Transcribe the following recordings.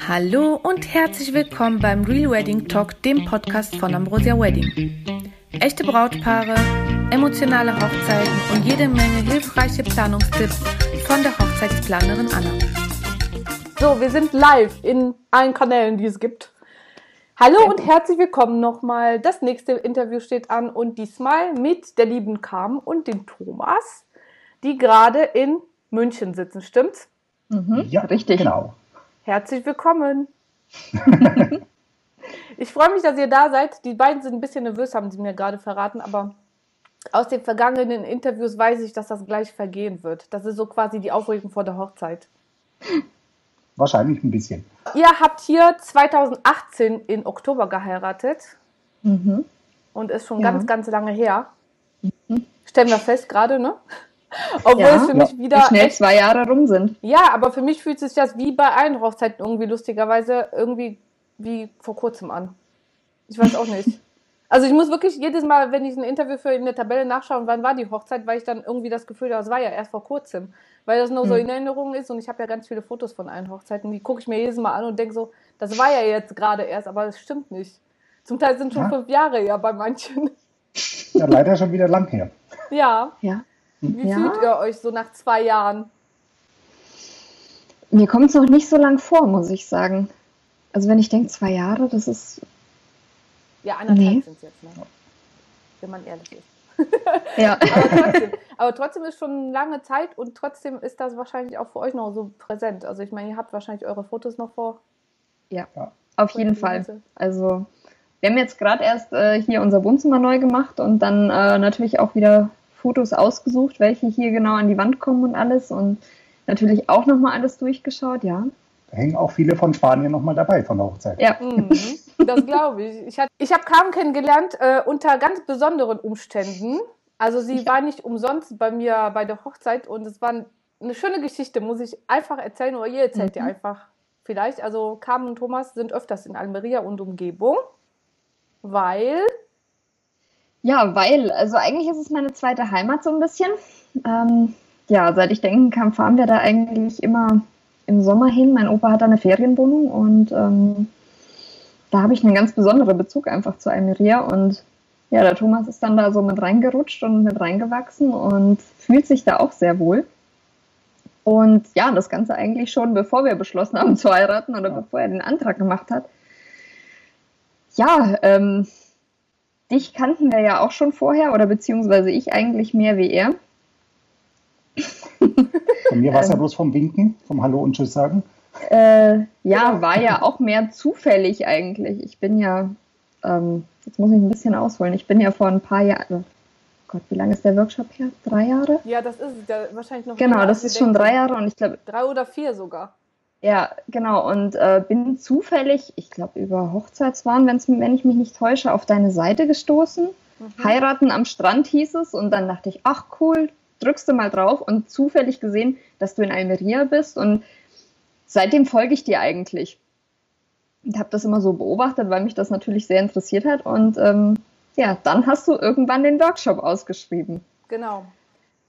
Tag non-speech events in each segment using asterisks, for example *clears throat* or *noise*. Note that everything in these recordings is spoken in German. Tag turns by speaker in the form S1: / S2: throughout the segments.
S1: Hallo und herzlich willkommen beim Real Wedding Talk, dem Podcast von Ambrosia Wedding. Echte Brautpaare, emotionale Hochzeiten und jede Menge hilfreiche Planungstipps von der Hochzeitsplanerin Anna.
S2: So, wir sind live in allen Kanälen, die es gibt. Hallo und herzlich willkommen nochmal. Das nächste Interview steht an und diesmal mit der lieben Carmen und dem Thomas, die gerade in München sitzen, stimmt's?
S3: Mhm, ja, richtig. Genau.
S2: Herzlich willkommen. *laughs* ich freue mich, dass ihr da seid. Die beiden sind ein bisschen nervös, haben sie mir gerade verraten, aber aus den vergangenen Interviews weiß ich, dass das gleich vergehen wird. Das ist so quasi die Aufregung vor der Hochzeit.
S3: Wahrscheinlich ein bisschen.
S2: Ihr habt hier 2018 in Oktober geheiratet. Mhm. Und ist schon ja. ganz, ganz lange her. Mhm. Stellen wir fest gerade, ne? *laughs*
S4: Obwohl ja, es für mich wieder. Wie schnell echt, zwei Jahre rum sind.
S2: Ja, aber für mich fühlt sich das wie bei allen Hochzeiten irgendwie lustigerweise irgendwie wie vor kurzem an. Ich weiß auch nicht. *laughs* Also ich muss wirklich jedes Mal, wenn ich ein Interview für in der Tabelle nachschauen, wann war die Hochzeit, weil ich dann irgendwie das Gefühl habe, das war ja erst vor kurzem. Weil das nur so hm. in Erinnerung ist und ich habe ja ganz viele Fotos von allen Hochzeiten, die gucke ich mir jedes Mal an und denke so, das war ja jetzt gerade erst, aber das stimmt nicht. Zum Teil sind schon ja. fünf Jahre ja bei manchen.
S3: Ja, leider schon wieder lang her.
S2: Ja. Ja. Wie ja. fühlt ihr euch so nach zwei Jahren?
S4: Mir kommt es noch nicht so lang vor, muss ich sagen. Also wenn ich denke, zwei Jahre, das ist.
S2: Ja, anderthalb nee. sind es jetzt, ne? wenn man ehrlich ist. *laughs* ja. aber, trotzdem, aber trotzdem ist schon lange Zeit und trotzdem ist das wahrscheinlich auch für euch noch so präsent. Also ich meine, ihr habt wahrscheinlich eure Fotos noch vor.
S4: Ja, ja. auf jeden Fall. Also wir haben jetzt gerade erst äh, hier unser Wohnzimmer neu gemacht und dann äh, natürlich auch wieder Fotos ausgesucht, welche hier genau an die Wand kommen und alles und natürlich auch nochmal alles durchgeschaut, ja.
S3: Da hängen auch viele von Spanien nochmal dabei von der Hochzeit.
S2: Ja. Mhm, das glaube ich. Ich, ich habe Carmen kennengelernt äh, unter ganz besonderen Umständen. Also sie ja. war nicht umsonst bei mir bei der Hochzeit und es war eine schöne Geschichte, muss ich einfach erzählen oder ihr erzählt mhm. ihr einfach vielleicht. Also Carmen und Thomas sind öfters in Almeria und Umgebung, weil
S4: ja, weil, also eigentlich ist es meine zweite Heimat so ein bisschen. Ähm, ja, seit ich denken kann, fahren wir da eigentlich immer im Sommer hin. Mein Opa hat da eine Ferienwohnung und ähm, da habe ich einen ganz besonderen Bezug einfach zu Almeria und ja, der Thomas ist dann da so mit reingerutscht und mit reingewachsen und fühlt sich da auch sehr wohl. Und ja, das Ganze eigentlich schon, bevor wir beschlossen haben zu heiraten oder bevor er den Antrag gemacht hat. Ja, ähm, dich kannten wir ja auch schon vorher, oder beziehungsweise ich eigentlich mehr wie er.
S3: Von mir war es ja ähm. bloß vom Winken, vom Hallo und Tschüss sagen.
S4: Äh, ja, war ja auch mehr zufällig eigentlich. Ich bin ja, ähm, jetzt muss ich ein bisschen ausholen, ich bin ja vor ein paar Jahren, oh Gott, wie lange ist der Workshop her? Drei Jahre?
S2: Ja, das ist ja, wahrscheinlich noch.
S4: Genau, das ist schon drei Jahre und ich glaube.
S2: Drei oder vier sogar.
S4: Ja, genau. Und äh, bin zufällig, ich glaube über Hochzeitswahn, wenn's, wenn ich mich nicht täusche, auf deine Seite gestoßen. Mhm. Heiraten am Strand hieß es. Und dann dachte ich, ach cool, drückst du mal drauf und zufällig gesehen, dass du in Almeria bist. Und seitdem folge ich dir eigentlich. Und habe das immer so beobachtet, weil mich das natürlich sehr interessiert hat. Und ähm, ja, dann hast du irgendwann den Workshop ausgeschrieben.
S2: Genau.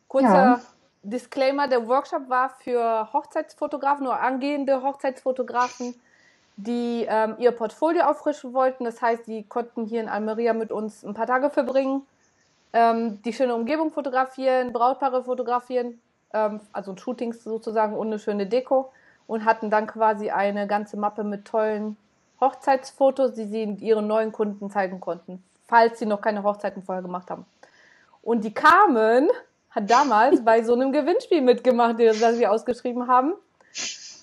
S2: Kurzer ja. Disclaimer, der Workshop war für Hochzeitsfotografen oder angehende Hochzeitsfotografen, die ähm, ihr Portfolio auffrischen wollten. Das heißt, die konnten hier in Almeria mit uns ein paar Tage verbringen, ähm, die schöne Umgebung fotografieren, Brautpaare fotografieren, ähm, also Shootings sozusagen eine schöne Deko und hatten dann quasi eine ganze Mappe mit tollen Hochzeitsfotos, die sie ihren neuen Kunden zeigen konnten, falls sie noch keine Hochzeiten vorher gemacht haben. Und die kamen hat damals bei so einem Gewinnspiel mitgemacht, das wir ausgeschrieben haben.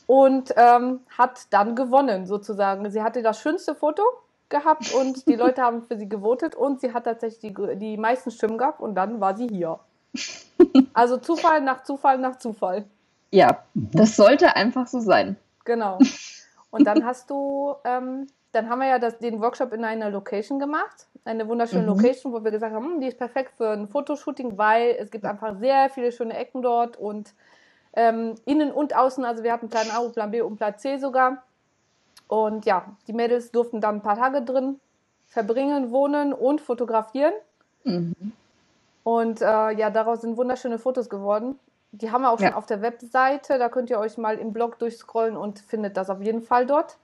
S2: Und ähm, hat dann gewonnen, sozusagen. Sie hatte das schönste Foto gehabt und die Leute haben für sie gewotet und sie hat tatsächlich die, die meisten Stimmen gehabt und dann war sie hier. Also Zufall nach Zufall nach Zufall.
S4: Ja, das sollte einfach so sein.
S2: Genau. Und dann hast du, ähm, dann haben wir ja das, den Workshop in einer Location gemacht eine wunderschöne mhm. Location, wo wir gesagt haben, hm, die ist perfekt für ein Fotoshooting, weil es gibt einfach sehr viele schöne Ecken dort und ähm, innen und außen, also wir hatten Plan A, Plan B und Plan C sogar. Und ja, die Mädels durften dann ein paar Tage drin verbringen, wohnen und fotografieren. Mhm. Und äh, ja, daraus sind wunderschöne Fotos geworden. Die haben wir auch schon ja. auf der Webseite. Da könnt ihr euch mal im Blog durchscrollen und findet das auf jeden Fall dort.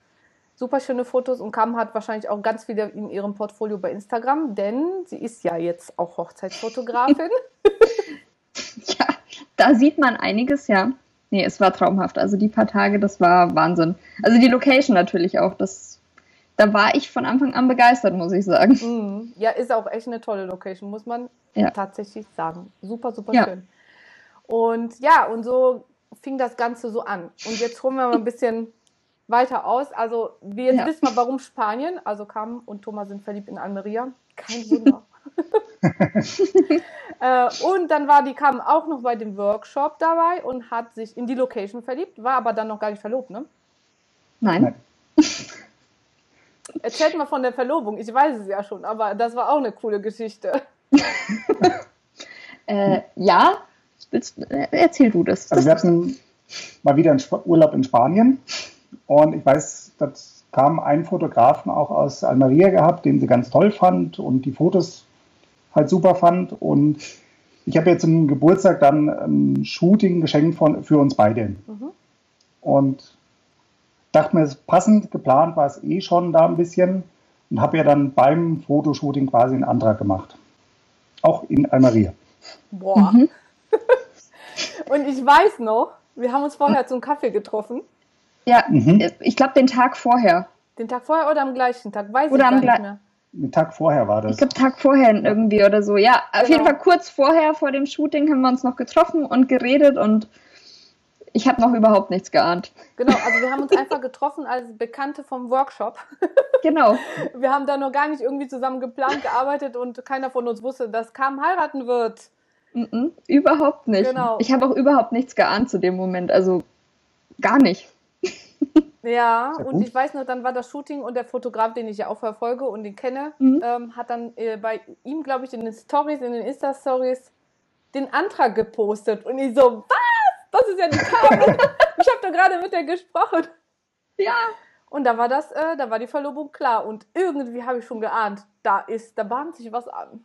S2: Super schöne Fotos und Kam hat wahrscheinlich auch ganz viele in ihrem Portfolio bei Instagram, denn sie ist ja jetzt auch Hochzeitsfotografin. *laughs* *laughs*
S4: ja, da sieht man einiges, ja. Nee, es war traumhaft. Also die paar Tage, das war Wahnsinn. Also die Location natürlich auch. Das, da war ich von Anfang an begeistert, muss ich sagen.
S2: Mm, ja, ist auch echt eine tolle Location, muss man ja. tatsächlich sagen. Super, super ja. schön. Und ja, und so fing das Ganze so an. Und jetzt holen wir mal ein bisschen weiter aus. Also, wir jetzt ja. wissen mal, warum Spanien. Also, Cam und Thomas sind verliebt in Almeria. Kein Wunder. *laughs* äh, und dann war die Cam auch noch bei dem Workshop dabei und hat sich in die Location verliebt, war aber dann noch gar nicht verlobt, ne?
S4: Nein. *laughs*
S2: Erzählt mal von der Verlobung. Ich weiß es ja schon, aber das war auch eine coole Geschichte. *laughs*
S4: äh, ja, erzähl du das.
S3: Also wir hatten mal wieder einen Urlaub in Spanien und ich weiß, das kam ein Fotografen auch aus Almeria gehabt, den sie ganz toll fand und die Fotos halt super fand. Und ich habe jetzt zum Geburtstag dann ein Shooting geschenkt von, für uns beide. Mhm. Und dachte mir, passend geplant war es eh schon da ein bisschen und habe ja dann beim Fotoshooting quasi einen Antrag gemacht. Auch in Almeria.
S2: Boah. Mhm. *laughs* und ich weiß noch, wir haben uns vorher zum Kaffee getroffen.
S4: Ja, mhm. ich glaube den Tag vorher.
S2: Den Tag vorher oder am gleichen Tag? Weiß
S4: oder
S2: ich
S4: am nicht mehr.
S3: Den Tag vorher war das.
S4: Ich glaube, Tag vorher irgendwie oder so. Ja, genau. auf jeden Fall kurz vorher, vor dem Shooting, haben wir uns noch getroffen und geredet und ich habe noch überhaupt nichts geahnt.
S2: Genau, also wir haben uns *laughs* einfach getroffen als Bekannte vom Workshop. *laughs*
S4: Genau.
S2: Wir haben da noch gar nicht irgendwie zusammen geplant, gearbeitet und keiner von uns wusste, dass Kam heiraten wird.
S4: Mm -mm, überhaupt nicht. Genau. Ich habe auch überhaupt nichts geahnt zu dem Moment. Also gar nicht.
S2: Ja, und ich weiß noch, dann war das Shooting und der Fotograf, den ich ja auch verfolge und den kenne, mhm. ähm, hat dann äh, bei ihm, glaube ich, in den Stories, in den Insta-Stories den Antrag gepostet. Und ich so, was? Das ist ja die Kabel. *laughs* ich habe da gerade mit der gesprochen.
S4: Ja.
S2: Und da war das, äh, da war die Verlobung klar. Und irgendwie habe ich schon geahnt, da ist, da bahnt sich was an.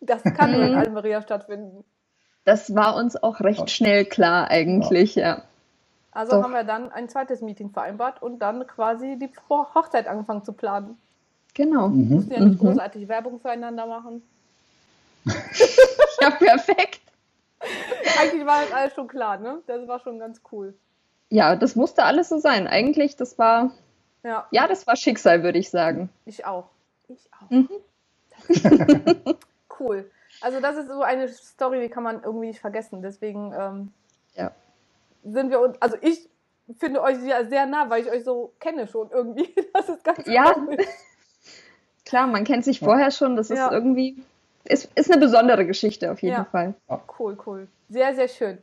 S2: Das kann nur in mhm. Almeria stattfinden.
S4: Das war uns auch recht schnell klar eigentlich, ja. ja.
S2: Also Doch. haben wir dann ein zweites Meeting vereinbart und dann quasi die Hochzeit angefangen zu planen.
S4: Genau.
S2: Mhm. Wir mussten ja nicht mhm. großartig Werbung füreinander machen. *laughs*
S4: ja, perfekt.
S2: Eigentlich war das alles schon klar, ne? Das war schon ganz cool.
S4: Ja, das musste alles so sein. Eigentlich, das war. Ja, ja das war Schicksal, würde ich sagen.
S2: Ich auch. Ich auch. Mhm. *laughs* cool. Also, das ist so eine Story, die kann man irgendwie nicht vergessen. Deswegen. Ähm,
S4: ja
S2: sind wir uns, also ich finde euch ja sehr nah, weil ich euch so kenne schon irgendwie. *laughs* Das ist ganz
S4: Ja. Komisch. *laughs* Klar, man kennt sich vorher schon, das ist ja. irgendwie, ist, ist eine besondere Geschichte auf jeden ja. Fall.
S2: Cool, cool. Sehr, sehr schön.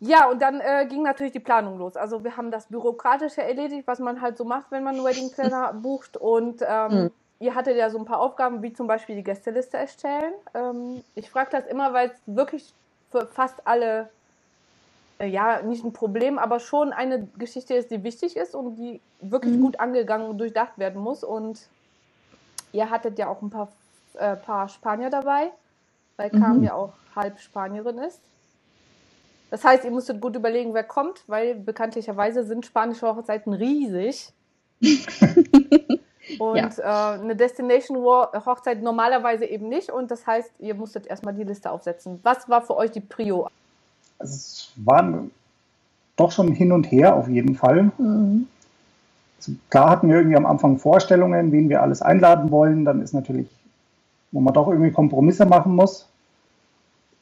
S2: Ja, und dann äh, ging natürlich die Planung los. Also wir haben das Bürokratische erledigt, was man halt so macht, wenn man einen Wedding Planner *laughs* bucht. Und ähm, mhm. ihr hattet ja so ein paar Aufgaben, wie zum Beispiel die Gästeliste erstellen. Ähm, ich frage das immer, weil es wirklich für fast alle ja, nicht ein Problem, aber schon eine Geschichte ist, die wichtig ist und die wirklich mhm. gut angegangen und durchdacht werden muss. Und ihr hattet ja auch ein paar, äh, paar Spanier dabei, weil Kam mhm. ja auch halb Spanierin ist. Das heißt, ihr musstet gut überlegen, wer kommt, weil bekanntlicherweise sind spanische Hochzeiten riesig. *laughs* und ja. äh, eine Destination Hochzeit normalerweise eben nicht. Und das heißt, ihr musstet erstmal die Liste aufsetzen. Was war für euch die Prio?
S3: Also es waren doch schon hin und her auf jeden Fall. Mhm. Also klar hatten wir irgendwie am Anfang Vorstellungen, wen wir alles einladen wollen. Dann ist natürlich, wo man doch irgendwie Kompromisse machen muss.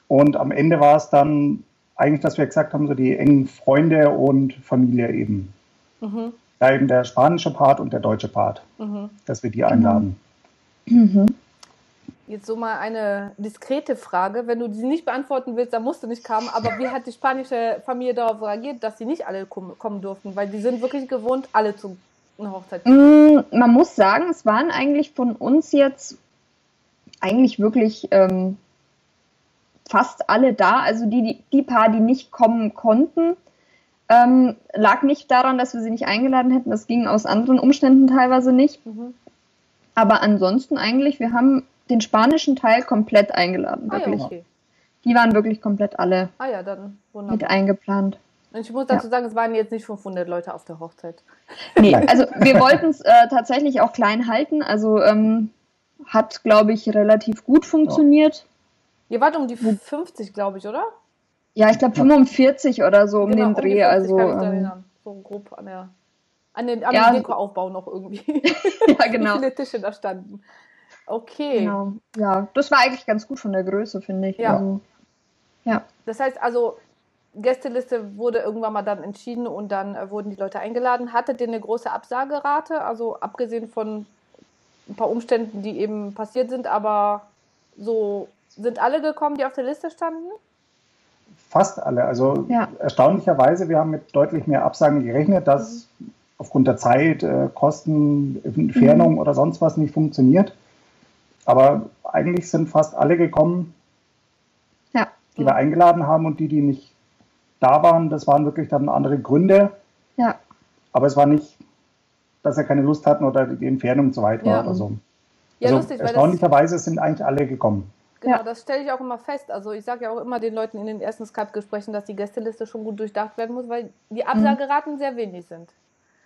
S3: Und am Ende war es dann eigentlich, dass wir gesagt haben, so die engen Freunde und Familie eben. Mhm. Da eben der spanische Part und der deutsche Part, mhm. dass wir die einladen. Mhm.
S2: Jetzt so mal eine diskrete Frage. Wenn du sie nicht beantworten willst, dann musst du nicht kommen. Aber wie hat die spanische Familie darauf reagiert, dass sie nicht alle kommen durften? Weil die sind wirklich gewohnt, alle zu einer Hochzeit.
S4: Mm, man muss sagen, es waren eigentlich von uns jetzt eigentlich wirklich ähm, fast alle da. Also die, die, die paar, die nicht kommen konnten, ähm, lag nicht daran, dass wir sie nicht eingeladen hätten. Das ging aus anderen Umständen teilweise nicht. Mhm. Aber ansonsten eigentlich, wir haben den spanischen Teil komplett eingeladen.
S2: Ah, ja, okay.
S4: Die waren wirklich komplett alle
S2: ah ja, dann
S4: wunderbar. mit eingeplant.
S2: Und ich muss dazu ja. sagen, es waren jetzt nicht 500 Leute auf der Hochzeit.
S4: Nee, also wir wollten es äh, tatsächlich auch klein halten. Also ähm, hat, glaube ich, relativ gut funktioniert.
S2: Ja. Ihr wart um die 50, glaube ich, oder?
S4: Ja, ich glaube 45 oder so um genau, den Dreh. Um 50, also ähm,
S2: so grob an der an den, am ja, Dekoaufbau noch irgendwie. *laughs*
S4: ja, genau.
S2: Wie viele Tische da standen. Okay. Genau.
S4: Ja, das war eigentlich ganz gut von der Größe, finde ich.
S2: Ja. Also, ja. Das heißt also, Gästeliste wurde irgendwann mal dann entschieden und dann äh, wurden die Leute eingeladen. Hattet ihr eine große Absagerate? Also abgesehen von ein paar Umständen, die eben passiert sind, aber so sind alle gekommen, die auf der Liste standen?
S3: Fast alle. Also ja. erstaunlicherweise, wir haben mit deutlich mehr Absagen gerechnet, dass mhm. aufgrund der Zeit, äh, Kosten, Entfernung mhm. oder sonst was nicht funktioniert. Aber eigentlich sind fast alle gekommen, ja. die wir eingeladen haben und die, die nicht da waren, das waren wirklich dann andere Gründe.
S4: Ja.
S3: Aber es war nicht, dass er keine Lust hatten oder die Entfernung zu weit war ja. oder so. Ja, also lustig, erstaunlicherweise sind eigentlich alle gekommen.
S2: Genau, ja. das stelle ich auch immer fest. Also ich sage ja auch immer den Leuten in den ersten Skype-Gesprächen, dass die Gästeliste schon gut durchdacht werden muss, weil die Absageraten mhm. sehr wenig sind.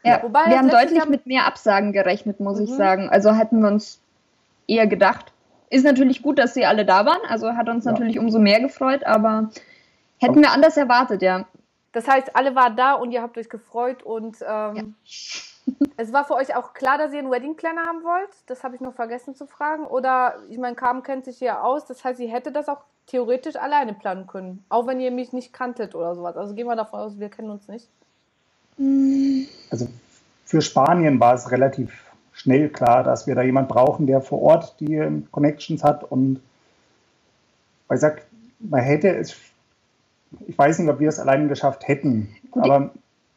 S4: Ja, Wobei wir haben deutlich Jahr mit mehr Absagen gerechnet, muss mhm. ich sagen. Also hätten wir uns eher gedacht. Ist natürlich gut, dass sie alle da waren, also hat uns ja. natürlich umso mehr gefreut, aber Hätten wir anders erwartet, ja.
S2: Das heißt, alle waren da und ihr habt euch gefreut und ähm, ja. *laughs* es war für euch auch klar, dass ihr einen Wedding Planner haben wollt. Das habe ich noch vergessen zu fragen. Oder ich meine, Carmen kennt sich ja aus. Das heißt, sie hätte das auch theoretisch alleine planen können, auch wenn ihr mich nicht kanntet oder sowas. Also gehen wir davon aus, wir kennen uns nicht.
S3: Also für Spanien war es relativ schnell klar, dass wir da jemand brauchen, der vor Ort die Connections hat und weil ich sag, man hätte es ich weiß nicht, ob wir es alleine geschafft hätten. Gut, aber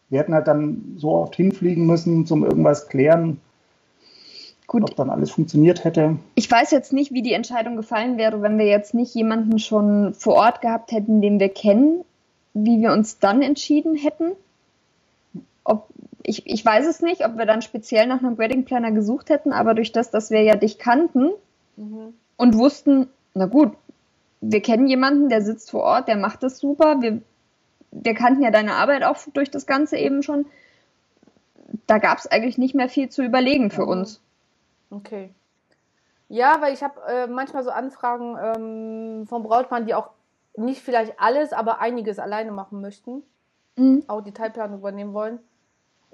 S3: wir hätten halt dann so oft hinfliegen müssen zum irgendwas klären. Gut. Ob dann alles funktioniert hätte.
S4: Ich weiß jetzt nicht, wie die Entscheidung gefallen wäre, wenn wir jetzt nicht jemanden schon vor Ort gehabt hätten, den wir kennen, wie wir uns dann entschieden hätten. Ob, ich, ich weiß es nicht, ob wir dann speziell nach einem Wedding Planner gesucht hätten, aber durch das, dass wir ja dich kannten mhm. und wussten, na gut, wir kennen jemanden, der sitzt vor Ort, der macht das super. Wir, wir kannten ja deine Arbeit auch durch das Ganze eben schon. Da gab es eigentlich nicht mehr viel zu überlegen für uns.
S2: Okay. Ja, weil ich habe äh, manchmal so Anfragen ähm, vom Brautmann, die auch nicht vielleicht alles, aber einiges alleine machen möchten. Mhm. Auch die Teilplanung übernehmen wollen.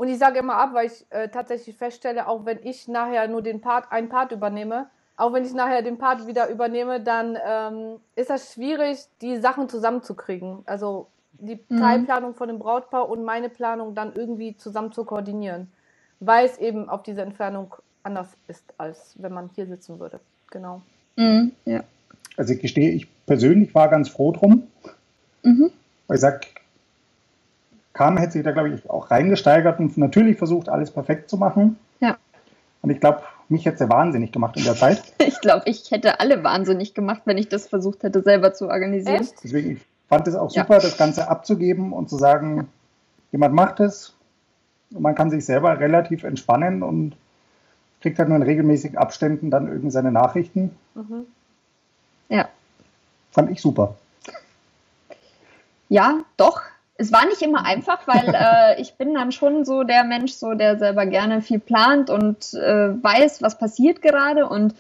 S2: Und ich sage immer ab, weil ich äh, tatsächlich feststelle, auch wenn ich nachher nur den Part, einen Part übernehme, auch wenn ich nachher den Part wieder übernehme, dann ähm, ist das schwierig, die Sachen zusammenzukriegen. Also die mhm. Teilplanung von dem Brautpaar und meine Planung dann irgendwie zusammen zu koordinieren, weil es eben auf diese Entfernung anders ist, als wenn man hier sitzen würde. Genau.
S4: Mhm, ja.
S3: Also ich gestehe, ich persönlich war ganz froh drum. Mhm. Weil ich sag, Carmen hätte sich da, glaube ich, auch reingesteigert und natürlich versucht, alles perfekt zu machen.
S4: Ja.
S3: Und ich glaube, mich hätte es wahnsinnig gemacht in der Zeit. *laughs*
S4: ich glaube, ich hätte alle wahnsinnig gemacht, wenn ich das versucht hätte, selber zu organisieren.
S3: Echt? Deswegen, ich fand es auch super, ja. das Ganze abzugeben und zu sagen, ja. jemand macht es. Und man kann sich selber relativ entspannen und kriegt halt nur in regelmäßigen Abständen dann irgendwie seine Nachrichten. Mhm.
S4: Ja.
S3: Fand ich super.
S4: Ja, doch es war nicht immer einfach, weil *laughs* äh, ich bin dann schon so der Mensch, so der selber gerne viel plant und äh, weiß, was passiert gerade und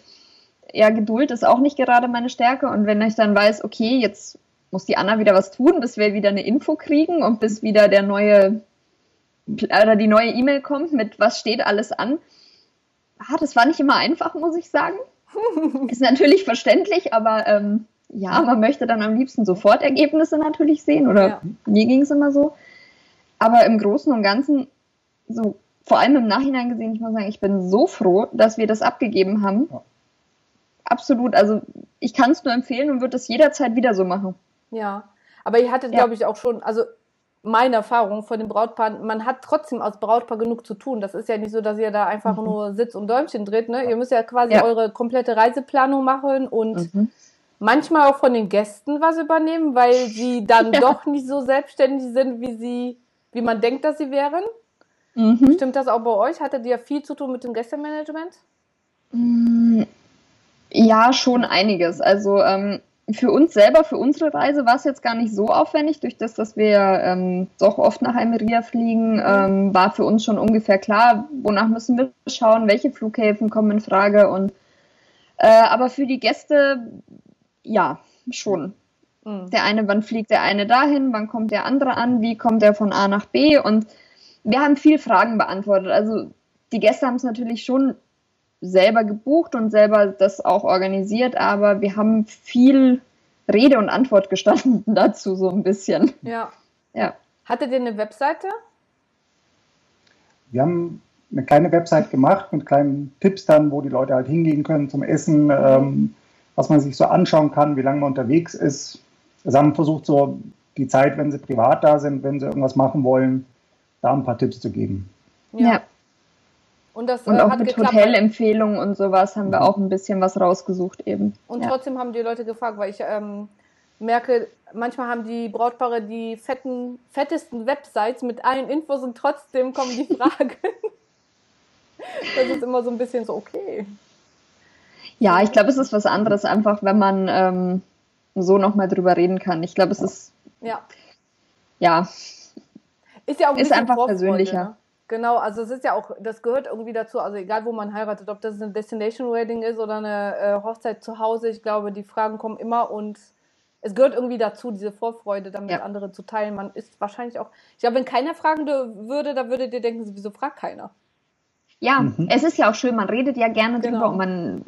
S4: ja, Geduld ist auch nicht gerade meine Stärke und wenn ich dann weiß, okay, jetzt muss die Anna wieder was tun, bis wir wieder eine Info kriegen und bis wieder der neue oder die neue E-Mail kommt mit was steht alles an. Ah, das war nicht immer einfach, muss ich sagen. *laughs* ist natürlich verständlich, aber ähm, ja, man möchte dann am liebsten sofort Ergebnisse natürlich sehen oder ja. mir ging es immer so. Aber im Großen und Ganzen, so vor allem im Nachhinein gesehen, ich muss sagen, ich bin so froh, dass wir das abgegeben haben. Ja. Absolut. Also ich kann es nur empfehlen und würde es jederzeit wieder so machen.
S2: Ja, aber ihr hattet, ja. glaube ich, auch schon, also meine Erfahrung von den Brautpaaren, man hat trotzdem als Brautpaar genug zu tun. Das ist ja nicht so, dass ihr da einfach mhm. nur Sitz und Däumchen dreht. Ne? Ihr müsst ja quasi ja. eure komplette Reiseplanung machen und mhm manchmal auch von den Gästen was übernehmen, weil sie dann *laughs* ja. doch nicht so selbstständig sind, wie sie, wie man denkt, dass sie wären. Mhm. Stimmt das auch bei euch? Hattet ihr viel zu tun mit dem Gästemanagement?
S4: Mm, ja, schon einiges. Also ähm, für uns selber, für unsere Reise war es jetzt gar nicht so aufwendig, durch das, dass wir ähm, doch oft nach Almeria fliegen, mhm. ähm, war für uns schon ungefähr klar, wonach müssen wir schauen, welche Flughäfen kommen in Frage und äh, aber für die Gäste, ja, schon. Mhm. Der eine, wann fliegt der eine dahin, wann kommt der andere an, wie kommt der von A nach B und wir haben viel Fragen beantwortet. Also die Gäste haben es natürlich schon selber gebucht und selber das auch organisiert, aber wir haben viel Rede und Antwort gestanden *laughs* dazu so ein bisschen.
S2: Ja. Ja. Hattet ihr eine Webseite?
S3: Wir haben eine kleine Website gemacht mit kleinen Tipps dann, wo die Leute halt hingehen können zum Essen, mhm. ähm, was man sich so anschauen kann, wie lange man unterwegs ist. Wir haben versucht, so die Zeit, wenn sie privat da sind, wenn sie irgendwas machen wollen, da ein paar Tipps zu geben.
S4: Ja. ja. Und, das, und äh, auch mit Hotelempfehlungen und sowas haben wir mhm. auch ein bisschen was rausgesucht eben.
S2: Und ja. trotzdem haben die Leute gefragt, weil ich ähm, merke, manchmal haben die Brautpaare die fetten, fettesten Websites mit allen Infos und trotzdem kommen die *laughs* Fragen. das ist immer so ein bisschen so, okay.
S4: Ja, ich glaube, es ist was anderes, einfach wenn man ähm, so nochmal drüber reden kann. Ich glaube, es ist.
S2: Ja.
S4: Ja.
S2: Ist ja auch ein
S4: ist einfach Vorfreude, persönlicher.
S2: Ne? Genau, also es ist ja auch, das gehört irgendwie dazu, also egal wo man heiratet, ob das ein Destination Wedding ist oder eine äh, Hochzeit zu Hause, ich glaube, die Fragen kommen immer und es gehört irgendwie dazu, diese Vorfreude damit ja. andere zu teilen. Man ist wahrscheinlich auch, ich glaube, wenn keiner fragen würde, da würdet ihr denken, wieso fragt keiner?
S4: Ja, mhm. es ist ja auch schön, man redet ja gerne genau. drüber und man,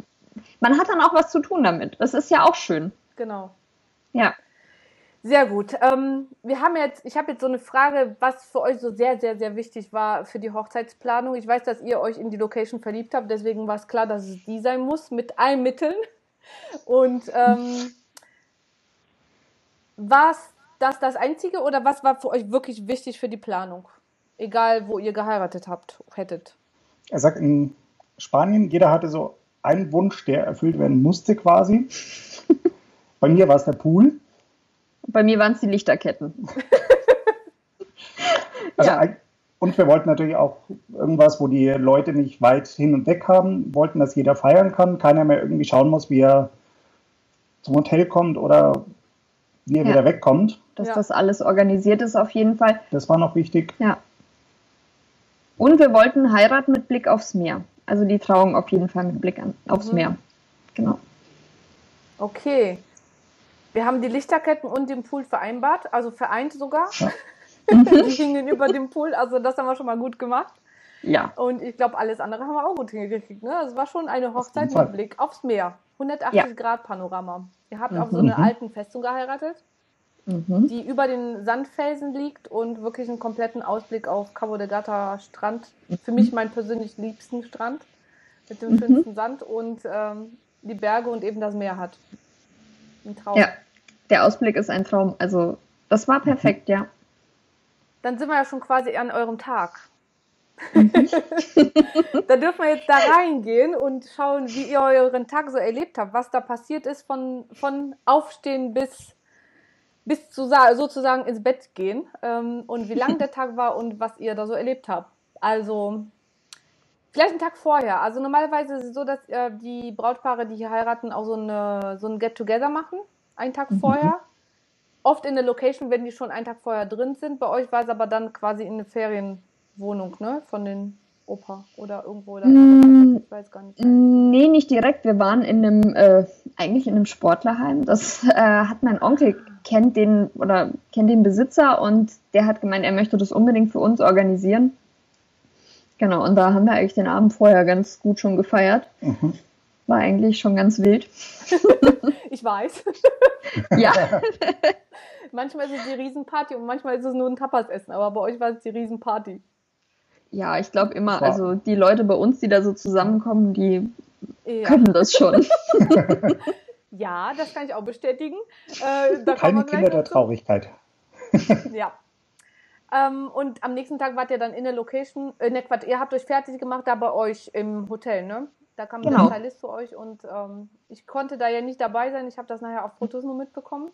S4: man hat dann auch was zu tun damit. Das ist ja auch schön.
S2: Genau.
S4: Ja.
S2: Sehr gut. Ähm, wir haben jetzt, ich habe jetzt so eine Frage, was für euch so sehr, sehr, sehr wichtig war für die Hochzeitsplanung. Ich weiß, dass ihr euch in die Location verliebt habt, deswegen war es klar, dass es die sein muss, mit allen Mitteln. Und ähm, war es das das Einzige oder was war für euch wirklich wichtig für die Planung? Egal, wo ihr geheiratet habt, hättet.
S3: Er sagt in Spanien, jeder hatte so einen Wunsch, der erfüllt werden musste quasi. Bei mir war es der Pool.
S4: Bei mir waren es die Lichterketten. *laughs*
S3: also ja. Und wir wollten natürlich auch irgendwas, wo die Leute nicht weit hin und weg haben, wollten, dass jeder feiern kann, keiner mehr irgendwie schauen muss, wie er zum Hotel kommt oder wie er ja. wieder wegkommt.
S4: Dass ja. das alles organisiert ist auf jeden Fall.
S3: Das war noch wichtig.
S4: Ja. Und wir wollten heiraten mit Blick aufs Meer. Also die Trauung auf jeden Fall mit Blick an, aufs mhm. Meer. Genau.
S2: Okay. Wir haben die Lichterketten und den Pool vereinbart, also vereint sogar. Ja. *laughs* die *laughs* hingen über dem Pool, also das haben wir schon mal gut gemacht.
S4: Ja.
S2: Und ich glaube, alles andere haben wir auch gut hingekriegt. Ne? Es war schon eine Hochzeit mit Blick aufs Meer. 180 ja. Grad Panorama. Ihr habt mhm. auf so einer mhm. alten Festung geheiratet, mhm. die über den Sandfelsen liegt und wirklich einen kompletten Ausblick auf Cabo de Gata Strand. Für mich mein persönlich liebsten Strand mit dem mhm. schönsten Sand und ähm, die Berge und eben das Meer hat.
S4: Ein Traum. Ja, der Ausblick ist ein Traum. Also, das war perfekt, ja.
S2: Dann sind wir ja schon quasi an eurem Tag. Mhm. *laughs* *laughs* da dürfen wir jetzt da reingehen und schauen, wie ihr euren Tag so erlebt habt, was da passiert ist von, von Aufstehen bis, bis zu, sozusagen ins Bett gehen ähm, und wie lang der *laughs* Tag war und was ihr da so erlebt habt. Also vielleicht einen Tag vorher. Also normalerweise ist es so, dass äh, die Brautpaare, die hier heiraten, auch so, eine, so ein Get-Together machen einen Tag mhm. vorher. Oft in der Location, wenn die schon einen Tag vorher drin sind. Bei euch war es aber dann quasi in der Ferienwohnung, ne? Von den Opa oder irgendwo. Oder
S4: mm, ich weiß gar nicht. Nee, nicht direkt. Wir waren in einem, äh, eigentlich in einem Sportlerheim. Das äh, hat mein Onkel kennt den oder kennt den Besitzer und der hat gemeint, er möchte das unbedingt für uns organisieren. Genau, und da haben wir eigentlich den Abend vorher ganz gut schon gefeiert. Mhm. War eigentlich schon ganz wild. *laughs*
S2: ich weiß. *laughs*
S4: ja.
S2: manchmal ist es die Riesenparty und manchmal ist es nur ein Tapas-Essen, aber bei euch war es die Riesenparty.
S4: Ja, ich glaube immer, also die Leute bei uns, die da so zusammenkommen, die ja. können das schon. *laughs* *laughs*
S2: ja, das kann ich auch bestätigen. Äh,
S3: da Keine Kinder der Traurigkeit. *laughs*
S2: ja. Ähm, und am nächsten Tag wart ihr dann in der Location, äh, ne, ihr habt euch fertig gemacht da bei euch im Hotel, ne? Da kam genau. der Stylist zu euch und ähm, ich konnte da ja nicht dabei sein. Ich habe das nachher auf Fotos nur mitbekommen.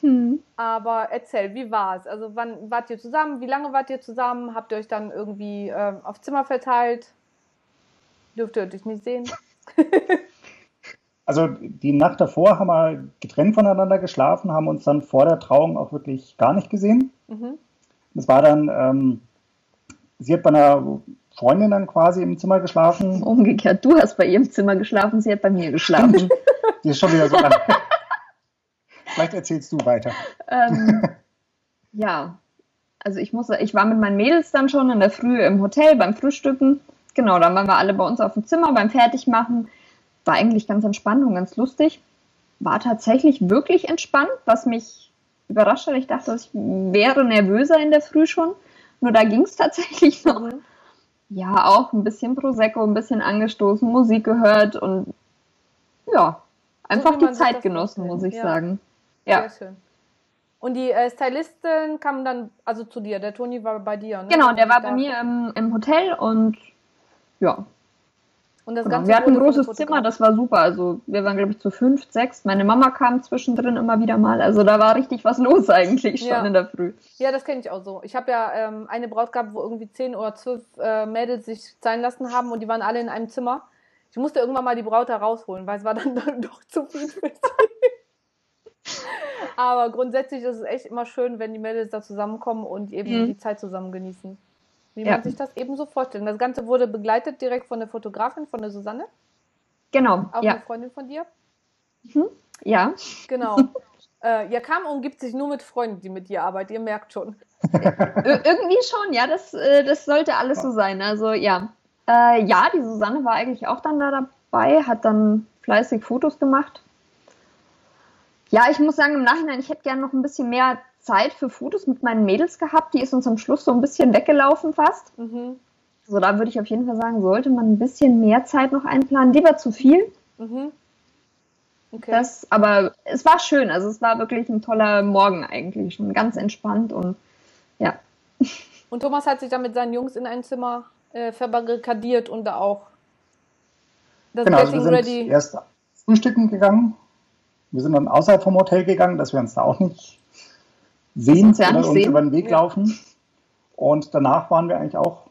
S2: Hm. Aber erzähl, wie war es? Also wann wart ihr zusammen? Wie lange wart ihr zusammen? Habt ihr euch dann irgendwie äh, auf Zimmer verteilt? Dürft ihr euch nicht sehen? *laughs*
S3: Also die Nacht davor haben wir getrennt voneinander geschlafen, haben uns dann vor der Trauung auch wirklich gar nicht gesehen. Mhm. Das war dann, ähm, sie hat bei einer Freundin dann quasi im Zimmer geschlafen.
S4: Umgekehrt, du hast bei ihrem Zimmer geschlafen, sie hat bei mir geschlafen.
S3: die ist schon wieder so lang. *laughs* Vielleicht erzählst du weiter.
S4: Ähm, *laughs* ja, also ich muss, ich war mit meinen Mädels dann schon in der Früh im Hotel beim Frühstücken. Genau, dann waren wir alle bei uns auf dem Zimmer beim Fertigmachen. War eigentlich ganz entspannt und ganz lustig. War tatsächlich wirklich entspannt, was mich überrascht hat. Ich dachte, ich wäre nervöser in der Früh schon. Nur da ging es *laughs* tatsächlich noch. Mhm. Ja, auch ein bisschen Prosecco, ein bisschen angestoßen, Musik gehört und ja, einfach so, die Zeit genossen, muss ich ja. sagen. Ja. Sehr schön.
S2: Und die äh, Stylistin kam dann also zu dir. Der Toni war bei dir, ne?
S4: Genau, der war bei mir im, im Hotel und ja. Und das genau. Ganze wir hatten ein großes Zimmer, das war super. Also wir waren, glaube ich, zu fünf, sechs. Meine Mama kam zwischendrin immer wieder mal. Also da war richtig was los eigentlich schon ja. in der Früh.
S2: Ja, das kenne ich auch so. Ich habe ja ähm, eine Braut gehabt, wo irgendwie zehn oder zwölf äh, Mädels sich sein lassen haben und die waren alle in einem Zimmer. Ich musste irgendwann mal die Braut da rausholen, weil es war dann *laughs* doch zu viel. *laughs* Aber grundsätzlich ist es echt immer schön, wenn die Mädels da zusammenkommen und eben mhm. die Zeit zusammen genießen. Wie ja. man sich das eben so vorstellt. Das Ganze wurde begleitet direkt von der Fotografin, von der Susanne.
S4: Genau.
S2: Auch ja. eine Freundin von dir.
S4: Mhm. Ja.
S2: Genau. *laughs* äh, ja, Kam umgibt sich nur mit Freunden, die mit dir arbeiten. Ihr merkt schon.
S4: irgendwie schon, ja. Das, äh, das sollte alles so sein. Also ja. Äh, ja, die Susanne war eigentlich auch dann da dabei, hat dann fleißig Fotos gemacht. Ja, ich muss sagen, im Nachhinein, ich hätte gerne noch ein bisschen mehr Zeit für Fotos mit meinen Mädels gehabt. Die ist uns am Schluss so ein bisschen weggelaufen fast. Mhm. So, da würde ich auf jeden Fall sagen, sollte man ein bisschen mehr Zeit noch einplanen. Lieber zu viel. Mhm. Okay. Das, aber es war schön. Also es war wirklich ein toller Morgen eigentlich. Schon ganz entspannt und ja.
S2: Und Thomas hat sich dann mit seinen Jungs in ein Zimmer äh, verbarrikadiert und da auch
S3: das genau, Getting also wir sind. Erst frühstücken gegangen. Wir sind dann außerhalb vom Hotel gegangen, dass wir uns da auch nicht sehen ja oder uns sehen. über den Weg ja. laufen. Und danach waren wir eigentlich auch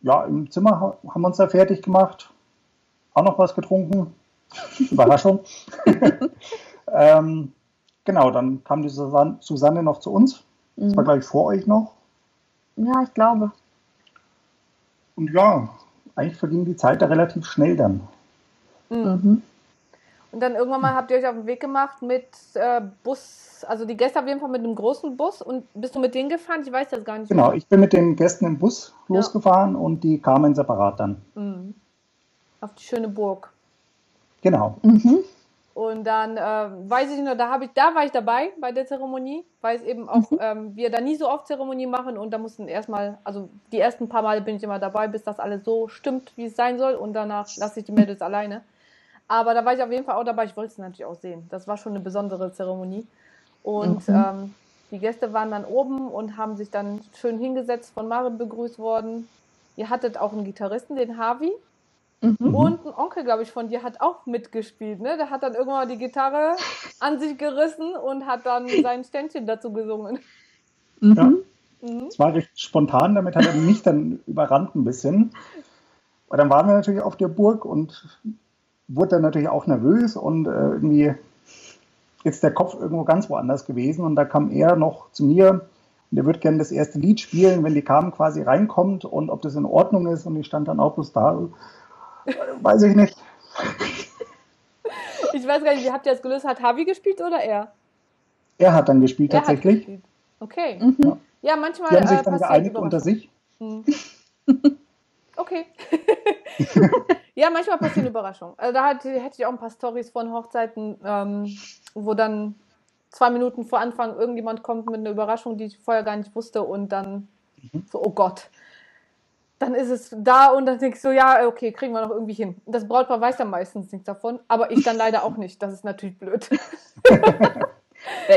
S3: ja, im Zimmer, haben uns da fertig gemacht, auch noch was getrunken. *laughs* Überraschung. *laughs* ähm, genau, dann kam die Susanne, Susanne noch zu uns. Das war, mhm. gleich vor euch noch.
S4: Ja, ich glaube.
S3: Und ja, eigentlich verging die Zeit da relativ schnell dann.
S2: Mhm. Und dann irgendwann mal habt ihr euch auf den Weg gemacht mit äh, Bus, also die Gäste auf jeden Fall mit einem großen Bus. Und bist du mit denen gefahren? Ich weiß das gar nicht.
S3: Genau, mehr. ich bin mit den Gästen im Bus ja. losgefahren und die kamen separat dann.
S2: Mhm. Auf die schöne Burg.
S3: Genau. Mhm.
S2: Und dann äh, weiß ich noch, da habe ich, da war ich dabei bei der Zeremonie, weil es eben auch, mhm. ähm, wir da nie so oft Zeremonie machen und da mussten erstmal, also die ersten paar Male bin ich immer dabei, bis das alles so stimmt, wie es sein soll und danach lasse ich die Mädels alleine. Aber da war ich auf jeden Fall auch dabei. Ich wollte es natürlich auch sehen. Das war schon eine besondere Zeremonie. Und mhm. ähm, die Gäste waren dann oben und haben sich dann schön hingesetzt, von Maren begrüßt worden. Ihr hattet auch einen Gitarristen, den Harvey. Mhm. Und ein Onkel, glaube ich, von dir hat auch mitgespielt. Ne? Der hat dann irgendwann die Gitarre an sich gerissen und hat dann sein Ständchen dazu gesungen.
S3: Mhm. Ja. Mhm. Es war recht spontan, damit hat er mich dann überrannt ein bisschen. Aber dann waren wir natürlich auf der Burg und wurde dann natürlich auch nervös und äh, irgendwie jetzt der Kopf irgendwo ganz woanders gewesen. Und da kam er noch zu mir und er würde gerne das erste Lied spielen, wenn die Carmen quasi reinkommt und ob das in Ordnung ist. Und ich stand dann auch bloß da. Weiß ich nicht.
S2: Ich weiß gar nicht, wie habt ihr das gelöst? Hat Havi gespielt oder er?
S3: Er hat dann gespielt er tatsächlich. Gespielt.
S2: Okay. Mhm. Ja. ja. manchmal.
S3: Die haben sich äh, dann geeinigt unter sich. Mhm. *laughs*
S2: Okay. *laughs* ja, manchmal passieren Überraschungen. Also da hatte, hätte ich auch ein paar Stories von Hochzeiten, ähm, wo dann zwei Minuten vor Anfang irgendjemand kommt mit einer Überraschung, die ich vorher gar nicht wusste und dann mhm. so, oh Gott. Dann ist es da und dann denke ich so, ja, okay, kriegen wir noch irgendwie hin. Das Brautpaar weiß dann meistens nichts davon, aber ich dann leider auch nicht. Das ist natürlich blöd. *laughs*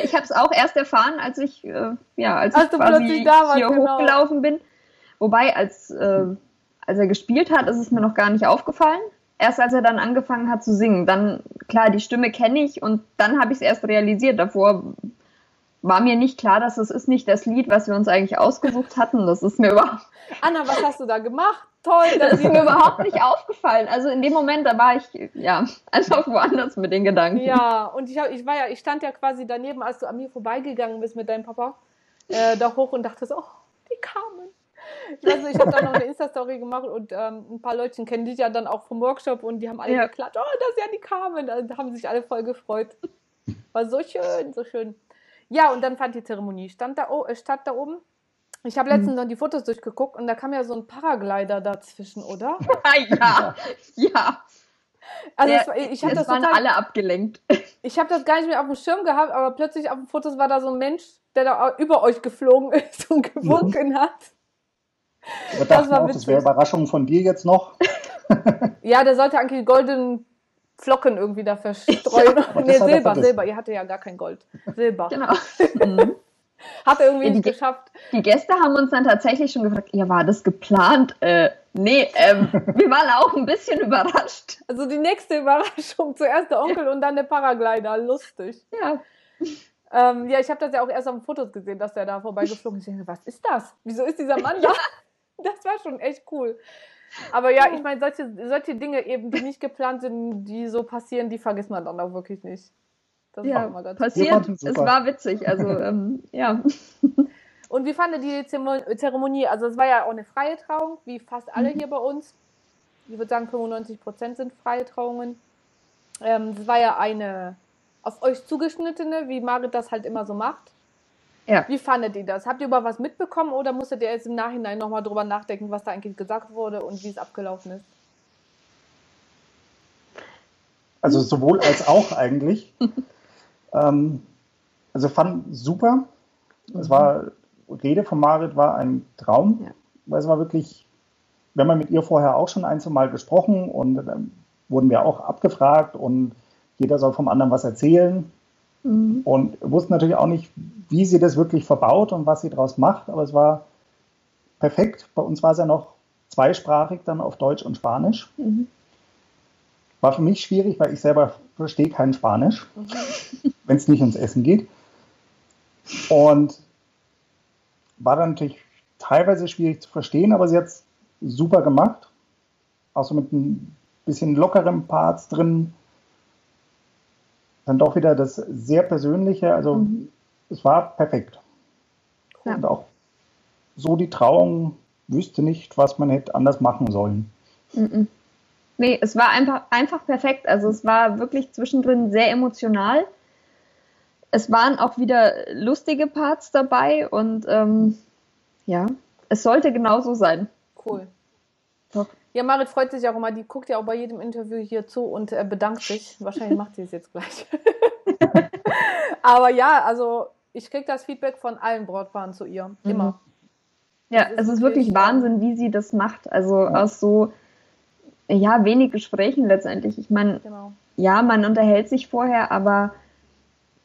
S4: ich habe es auch erst erfahren, als ich, äh, ja, als, als ich quasi hier genau. hochgelaufen bin. Wobei, als äh, als er gespielt hat, ist es mir noch gar nicht aufgefallen. Erst als er dann angefangen hat zu singen, dann, klar, die Stimme kenne ich und dann habe ich es erst realisiert. Davor war mir nicht klar, dass es ist nicht das Lied, was wir uns eigentlich ausgesucht hatten. Das ist mir überhaupt. *laughs*
S2: Anna, was hast du da gemacht? toll.
S4: Das ist mir überhaupt *laughs* nicht aufgefallen. Also in dem Moment, da war ich ja einfach woanders mit den Gedanken.
S2: Ja, und ich, hab, ich war ja, ich stand ja quasi daneben, als du an mir vorbeigegangen bist mit deinem Papa, äh, da hoch und dachte so, oh, die kamen. *laughs* Ich weiß nicht, ich habe da noch eine Insta-Story gemacht und ähm, ein paar Leute kennen dich ja dann auch vom Workshop und die haben alle ja. geklatscht, oh, das ist ja die Carmen. Da haben sich alle voll gefreut. War so schön, so schön. Ja, und dann fand die Zeremonie stand da, äh, statt da oben. Ich habe letztens mhm. noch die Fotos durchgeguckt und da kam ja so ein Paraglider dazwischen, oder? *laughs*
S4: ja, ja.
S2: Also Der, es, ich habe das
S4: waren total, alle abgelenkt. *laughs*
S2: Ich habe das gar nicht mehr auf dem Schirm gehabt, aber plötzlich auf den Fotos war da so ein Mensch, der da über euch geflogen ist und gewunken hat.
S3: Wir das, war auch, das wäre Überraschung von dir jetzt noch. *laughs*
S2: ja, der sollte eigentlich goldenen Flocken irgendwie da verstreuen. *laughs* Ja, nee, Silber, Silber. Ihr hatte ja gar kein Gold. Silber. Genau. *laughs* Mhm. Hat er irgendwie ja, nicht geschafft.
S4: Die Gäste haben uns dann tatsächlich schon gefragt, ja, war das geplant? Äh, nee, ähm, wir waren auch ein bisschen überrascht.
S2: Also die nächste Überraschung, zuerst der Onkel und dann der Paraglider, lustig.
S4: Ja.
S2: Ähm, ja, ich habe das ja auch erst auf den Fotos gesehen, dass der da vorbeigeflogen ist. Ich dachte, was ist das? Wieso ist dieser Mann da? Das war schon echt cool. Aber ja, ich meine, solche, solche Dinge eben, die nicht geplant sind, die so passieren, die vergisst man dann auch wirklich nicht.
S4: Das ja, war ganz passiert. Es war witzig. Also, ähm, ja. *laughs*
S2: Und wie fandet die Zeremonie? Also, es war ja auch eine freie Trauung, wie fast alle mhm. hier bei uns. Ich würde sagen, 95 Prozent sind freie Trauungen. Ähm, es war ja eine auf euch zugeschnittene, wie Marit das halt immer so macht. Ja. Wie fandet ihr das? Habt ihr über was mitbekommen oder musstet ihr jetzt im Nachhinein nochmal drüber nachdenken, was da eigentlich gesagt wurde und wie es abgelaufen ist?
S3: Also sowohl als auch eigentlich. *laughs* ähm, also fand super. Es war, Rede von Marit war ein Traum, ja. weil es war wirklich, wenn man mit ihr vorher auch schon ein, zwei Mal gesprochen und dann wurden wir auch abgefragt und jeder soll vom anderen was erzählen. Mhm. Und wussten natürlich auch nicht, wie sie das wirklich verbaut und was sie daraus macht, aber es war perfekt. Bei uns war es ja noch zweisprachig, dann auf Deutsch und Spanisch. Mhm. War für mich schwierig, weil ich selber verstehe kein Spanisch, mhm. wenn es nicht ums Essen geht. Und war dann natürlich teilweise schwierig zu verstehen, aber sie hat es super gemacht. Auch so mit ein bisschen lockeren Parts drin. Dann doch wieder das sehr Persönliche. Also mhm es war perfekt. Ja. Und auch so die Trauung wüsste nicht, was man hätte anders machen sollen.
S4: Mhm. Nee, es war einfach, einfach perfekt. Also es war wirklich zwischendrin sehr emotional. Es waren auch wieder lustige Parts dabei und ähm, ja, es sollte genauso sein.
S2: Cool. Doch. Ja, Marit freut sich auch immer, die guckt ja auch bei jedem Interview hier zu und äh, bedankt sich. *laughs* Wahrscheinlich macht sie es jetzt gleich. *laughs* Aber ja, also ich kriege das Feedback von allen Brautpaaren zu ihr. Mhm. Immer.
S4: Ja, ist es ist wirklich Wahnsinn, wie sie das macht. Also aus so, ja, wenig Gesprächen letztendlich. Ich meine, genau. ja, man unterhält sich vorher, aber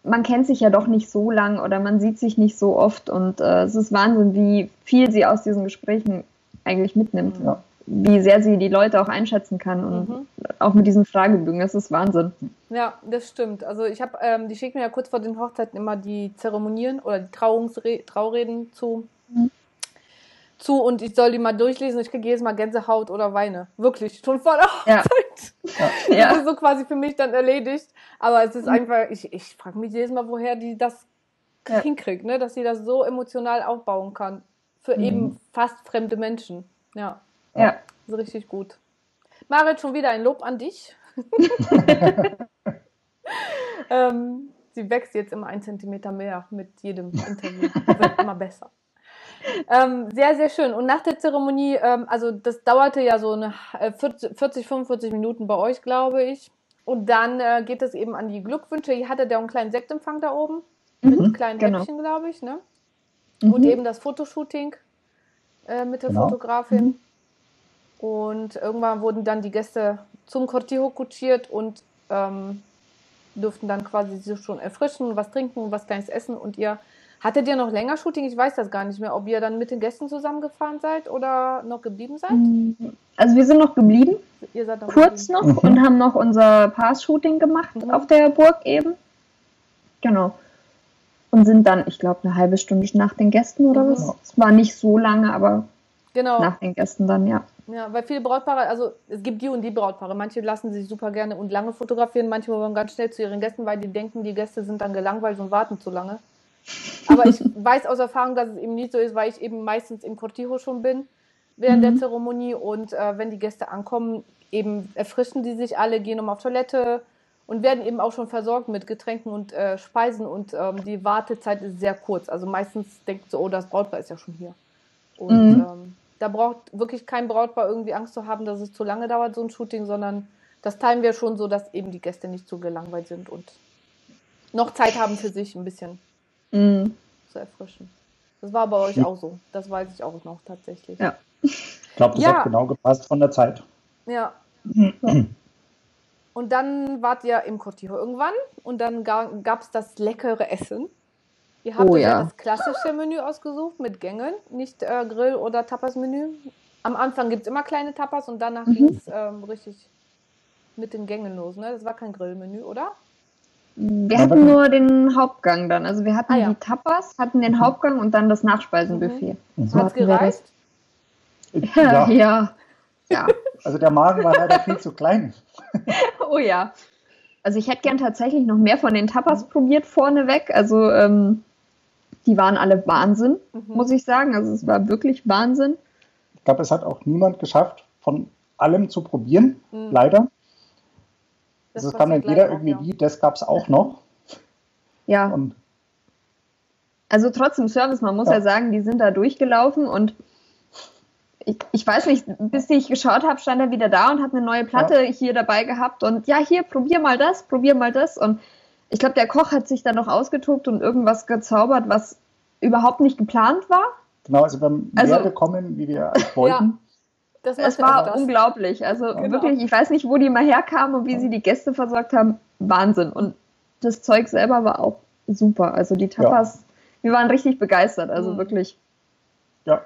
S4: man kennt sich ja doch nicht so lang oder man sieht sich nicht so oft und äh, es ist Wahnsinn, wie viel sie aus diesen Gesprächen eigentlich mitnimmt. Ja wie sehr sie die Leute auch einschätzen kann und mhm. auch mit diesen Fragebögen, das ist Wahnsinn.
S2: Ja, das stimmt. Also ich habe, ähm, die schicken mir ja kurz vor den Hochzeiten immer die Zeremonien oder die Trauungsre Traureden zu, mhm. zu und ich soll die mal durchlesen. Ich kriege jedes Mal Gänsehaut oder Weine. Wirklich, schon vor der Hochzeit. Ja. *laughs* ja. Das ist so quasi für mich dann erledigt. Aber es ist mhm. einfach, ich, ich frage mich jedes Mal, woher die das ja. hinkriegt, ne? dass sie das so emotional aufbauen kann. Für mhm. eben fast fremde Menschen. Ja. Ja. So richtig gut. Marit, schon wieder ein Lob an dich. *laughs* ähm, sie wächst jetzt immer ein Zentimeter mehr mit jedem Interview. Wird immer besser. Ähm, sehr, sehr schön. Und nach der Zeremonie, ähm, also das dauerte ja so eine 40, 45 Minuten bei euch, glaube ich. Und dann äh, geht es eben an die Glückwünsche. Ihr hattet ja einen kleinen Sektempfang da oben. Mhm, mit kleinen genau. Häppchen, glaube ich, ne? Mhm. Und eben das Fotoshooting äh, mit der genau. Fotografin. Mhm. Und irgendwann wurden dann die Gäste zum Cortijo kutschiert und ähm, durften dann quasi sich schon erfrischen, was trinken, was kleines essen. Und ihr hattet ihr noch länger Shooting? Ich weiß das gar nicht mehr, ob ihr dann mit den Gästen zusammengefahren seid oder noch geblieben seid? Mm,
S4: also wir sind noch geblieben, ihr seid noch kurz geblieben. noch mhm. und haben noch unser Pass-Shooting gemacht mhm. auf der Burg eben. Genau. Und sind dann, ich glaube, eine halbe Stunde nach den Gästen oder mhm. was. Es war nicht so lange, aber genau. nach den Gästen dann, ja.
S2: Ja, weil viele Brautpaare, also es gibt die und die Brautpaare. Manche lassen sich super gerne und lange fotografieren, manche wollen ganz schnell zu ihren Gästen, weil die denken, die Gäste sind dann gelangweilt und warten zu lange. Aber ich *laughs* weiß aus Erfahrung, dass es eben nicht so ist, weil ich eben meistens im Cortijo schon bin während mhm. der Zeremonie und äh, wenn die Gäste ankommen, eben erfrischen die sich alle, gehen um auf Toilette und werden eben auch schon versorgt mit Getränken und äh, Speisen und ähm, die Wartezeit ist sehr kurz. Also meistens denkt so, oh, das Brautpaar ist ja schon hier. Und mhm. ähm, da braucht wirklich kein Brautpaar irgendwie Angst zu haben, dass es zu lange dauert, so ein Shooting, sondern das teilen wir schon so, dass eben die Gäste nicht zu gelangweilt sind und noch Zeit haben für sich ein bisschen mhm. zu erfrischen. Das war bei euch auch so. Das weiß ich auch noch tatsächlich.
S3: Ja. Ich glaube, das ja. hat genau gepasst von der Zeit.
S2: Ja. *clears throat* Und dann wart ihr im Cortijo irgendwann und dann gab es das leckere Essen. Ihr habt oh, ja. das klassische Menü ausgesucht mit Gängen, nicht äh, Grill- oder Tapas-Menü. Am Anfang gibt es immer kleine Tapas und danach mhm. ging es ähm, richtig mit den Gängen los. Ne? Das war kein Grillmenü, oder?
S4: Wir hatten nur den Hauptgang dann. Also wir hatten ah, ja. die Tapas, hatten den Hauptgang und dann das Nachspeisenbuffet.
S2: Mhm. So Hat es gereicht?
S4: Ja. *laughs* ja. ja.
S3: Also der Magen war leider viel zu klein. *laughs*
S4: oh ja. Also ich hätte gern tatsächlich noch mehr von den Tapas probiert vorneweg. Also ähm, die waren alle Wahnsinn, mhm. muss ich sagen. Also es war wirklich Wahnsinn.
S3: Ich glaube, es hat auch niemand geschafft, von allem zu probieren, mhm. leider. Das also es kam dann jeder irgendwie, auch, ja. das gab es auch noch.
S4: Ja. Und also trotzdem Service, man muss ja. ja sagen, die sind da durchgelaufen und ich, ich, weiß nicht, bis ich geschaut habe, stand er wieder da und hat eine neue Platte ja. hier dabei gehabt und ja, hier, probier mal das, probier mal das. Und ich glaube, der Koch hat sich dann noch ausgetobt und irgendwas gezaubert, was überhaupt nicht geplant war.
S3: Genau, also beim also, mehr bekommen, wie wir *laughs* wollten.
S4: Ja, es war das. unglaublich. Also genau. wirklich, ich weiß nicht, wo die mal herkamen und wie sie die Gäste versorgt haben. Wahnsinn. Und das Zeug selber war auch super. Also die Tapas, ja. wir waren richtig begeistert. Also mhm. wirklich.
S3: Ja,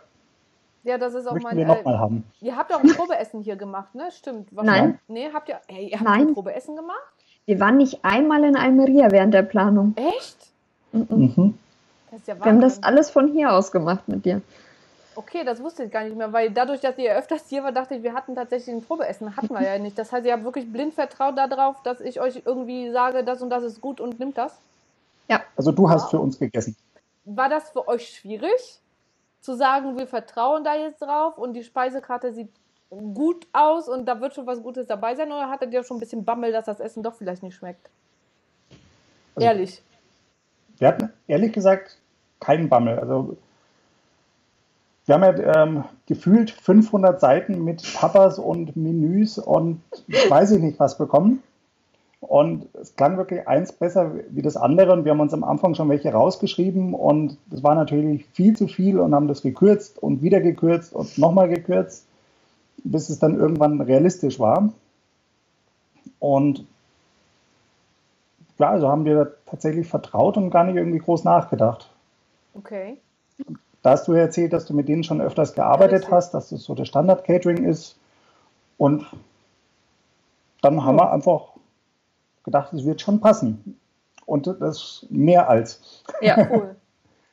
S2: ja, das ist auch
S3: Möchten
S2: mein.
S3: Wir noch mal haben.
S2: Ihr habt auch ein Probeessen hier gemacht, ne? Stimmt.
S4: Nein.
S2: Nee, habt ihr. Hey, ihr habt Nein. ein Probeessen gemacht?
S4: Wir waren nicht einmal in Almeria während der Planung.
S2: Echt?
S4: Mhm. Das ist ja wir haben das alles von hier aus gemacht mit dir.
S2: Okay, das wusste ich gar nicht mehr, weil dadurch, dass ihr öfters hier war, dachte ich, wir hatten tatsächlich ein Probeessen. Hatten wir ja nicht. Das heißt, ihr habt wirklich blind vertraut darauf, dass ich euch irgendwie sage, das und das ist gut und nimmt das?
S3: Ja. Also du hast für uns gegessen.
S2: War das für euch schwierig? zu sagen, wir vertrauen da jetzt drauf und die Speisekarte sieht gut aus und da wird schon was Gutes dabei sein oder hattet ihr schon ein bisschen Bammel, dass das Essen doch vielleicht nicht schmeckt? Also, ehrlich.
S3: Wir hatten ehrlich gesagt keinen Bammel. Also wir haben ja ähm, gefühlt 500 Seiten mit Tapas und Menüs und weiß ich nicht was bekommen. Und es klang wirklich eins besser wie das andere. Und wir haben uns am Anfang schon welche rausgeschrieben. Und das war natürlich viel zu viel und haben das gekürzt und wieder gekürzt und nochmal gekürzt, bis es dann irgendwann realistisch war. Und klar, also haben wir tatsächlich vertraut und gar nicht irgendwie groß nachgedacht.
S2: Okay.
S3: Da hast du ja erzählt, dass du mit denen schon öfters gearbeitet ja, hast, dass das so der Standard-Catering ist. Und dann haben wir einfach gedacht, es wird schon passen. Und das mehr als.
S2: Ja, *laughs* cool.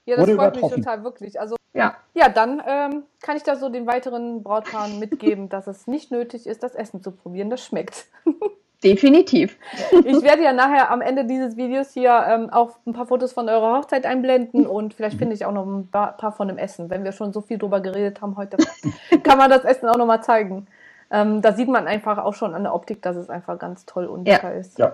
S2: Ja, das freut mich total, wirklich. Also, ja, ja dann ähm, kann ich da so den weiteren Brautpaaren mitgeben, dass es nicht nötig ist, das Essen zu probieren. Das schmeckt. *laughs*
S4: Definitiv.
S2: Ich werde ja nachher am Ende dieses Videos hier ähm, auch ein paar Fotos von eurer Hochzeit einblenden und vielleicht finde ich auch noch ein paar von dem Essen. Wenn wir schon so viel drüber geredet haben heute, *laughs* kann man das Essen auch noch mal zeigen. Ähm, da sieht man einfach auch schon an der Optik, dass es einfach ganz toll und lecker
S3: ja.
S2: ist.
S3: Ja.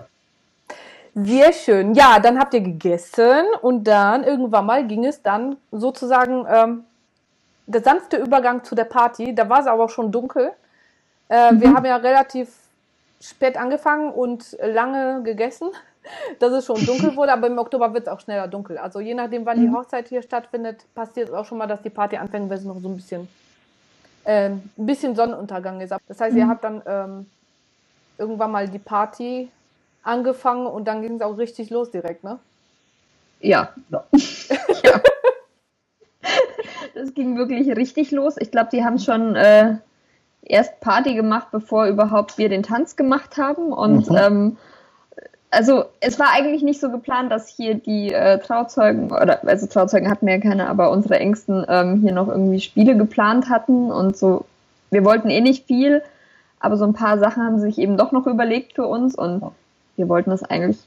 S2: Sehr schön. Ja, dann habt ihr gegessen und dann irgendwann mal ging es dann sozusagen ähm, der sanfte Übergang zu der Party. Da war es aber auch schon dunkel. Äh, mhm. Wir haben ja relativ spät angefangen und lange gegessen, *laughs* dass es schon dunkel wurde, aber im Oktober wird es auch schneller dunkel. Also je nachdem, wann die mhm. Hochzeit hier stattfindet, passiert es auch schon mal, dass die Party anfängt, wenn es noch so ein bisschen ähm, ein bisschen Sonnenuntergang ist. Das heißt, mhm. ihr habt dann ähm, irgendwann mal die Party angefangen und dann ging es auch richtig los direkt, ne?
S4: Ja. ja. *laughs* ja. Das ging wirklich richtig los. Ich glaube, die haben schon äh, erst Party gemacht, bevor überhaupt wir den Tanz gemacht haben. Und mhm. ähm, also es war eigentlich nicht so geplant, dass hier die äh, Trauzeugen, oder also Trauzeugen hatten wir ja keine, aber unsere Ängsten ähm, hier noch irgendwie Spiele geplant hatten und so wir wollten eh nicht viel, aber so ein paar Sachen haben sie sich eben doch noch überlegt für uns und wir wollten das eigentlich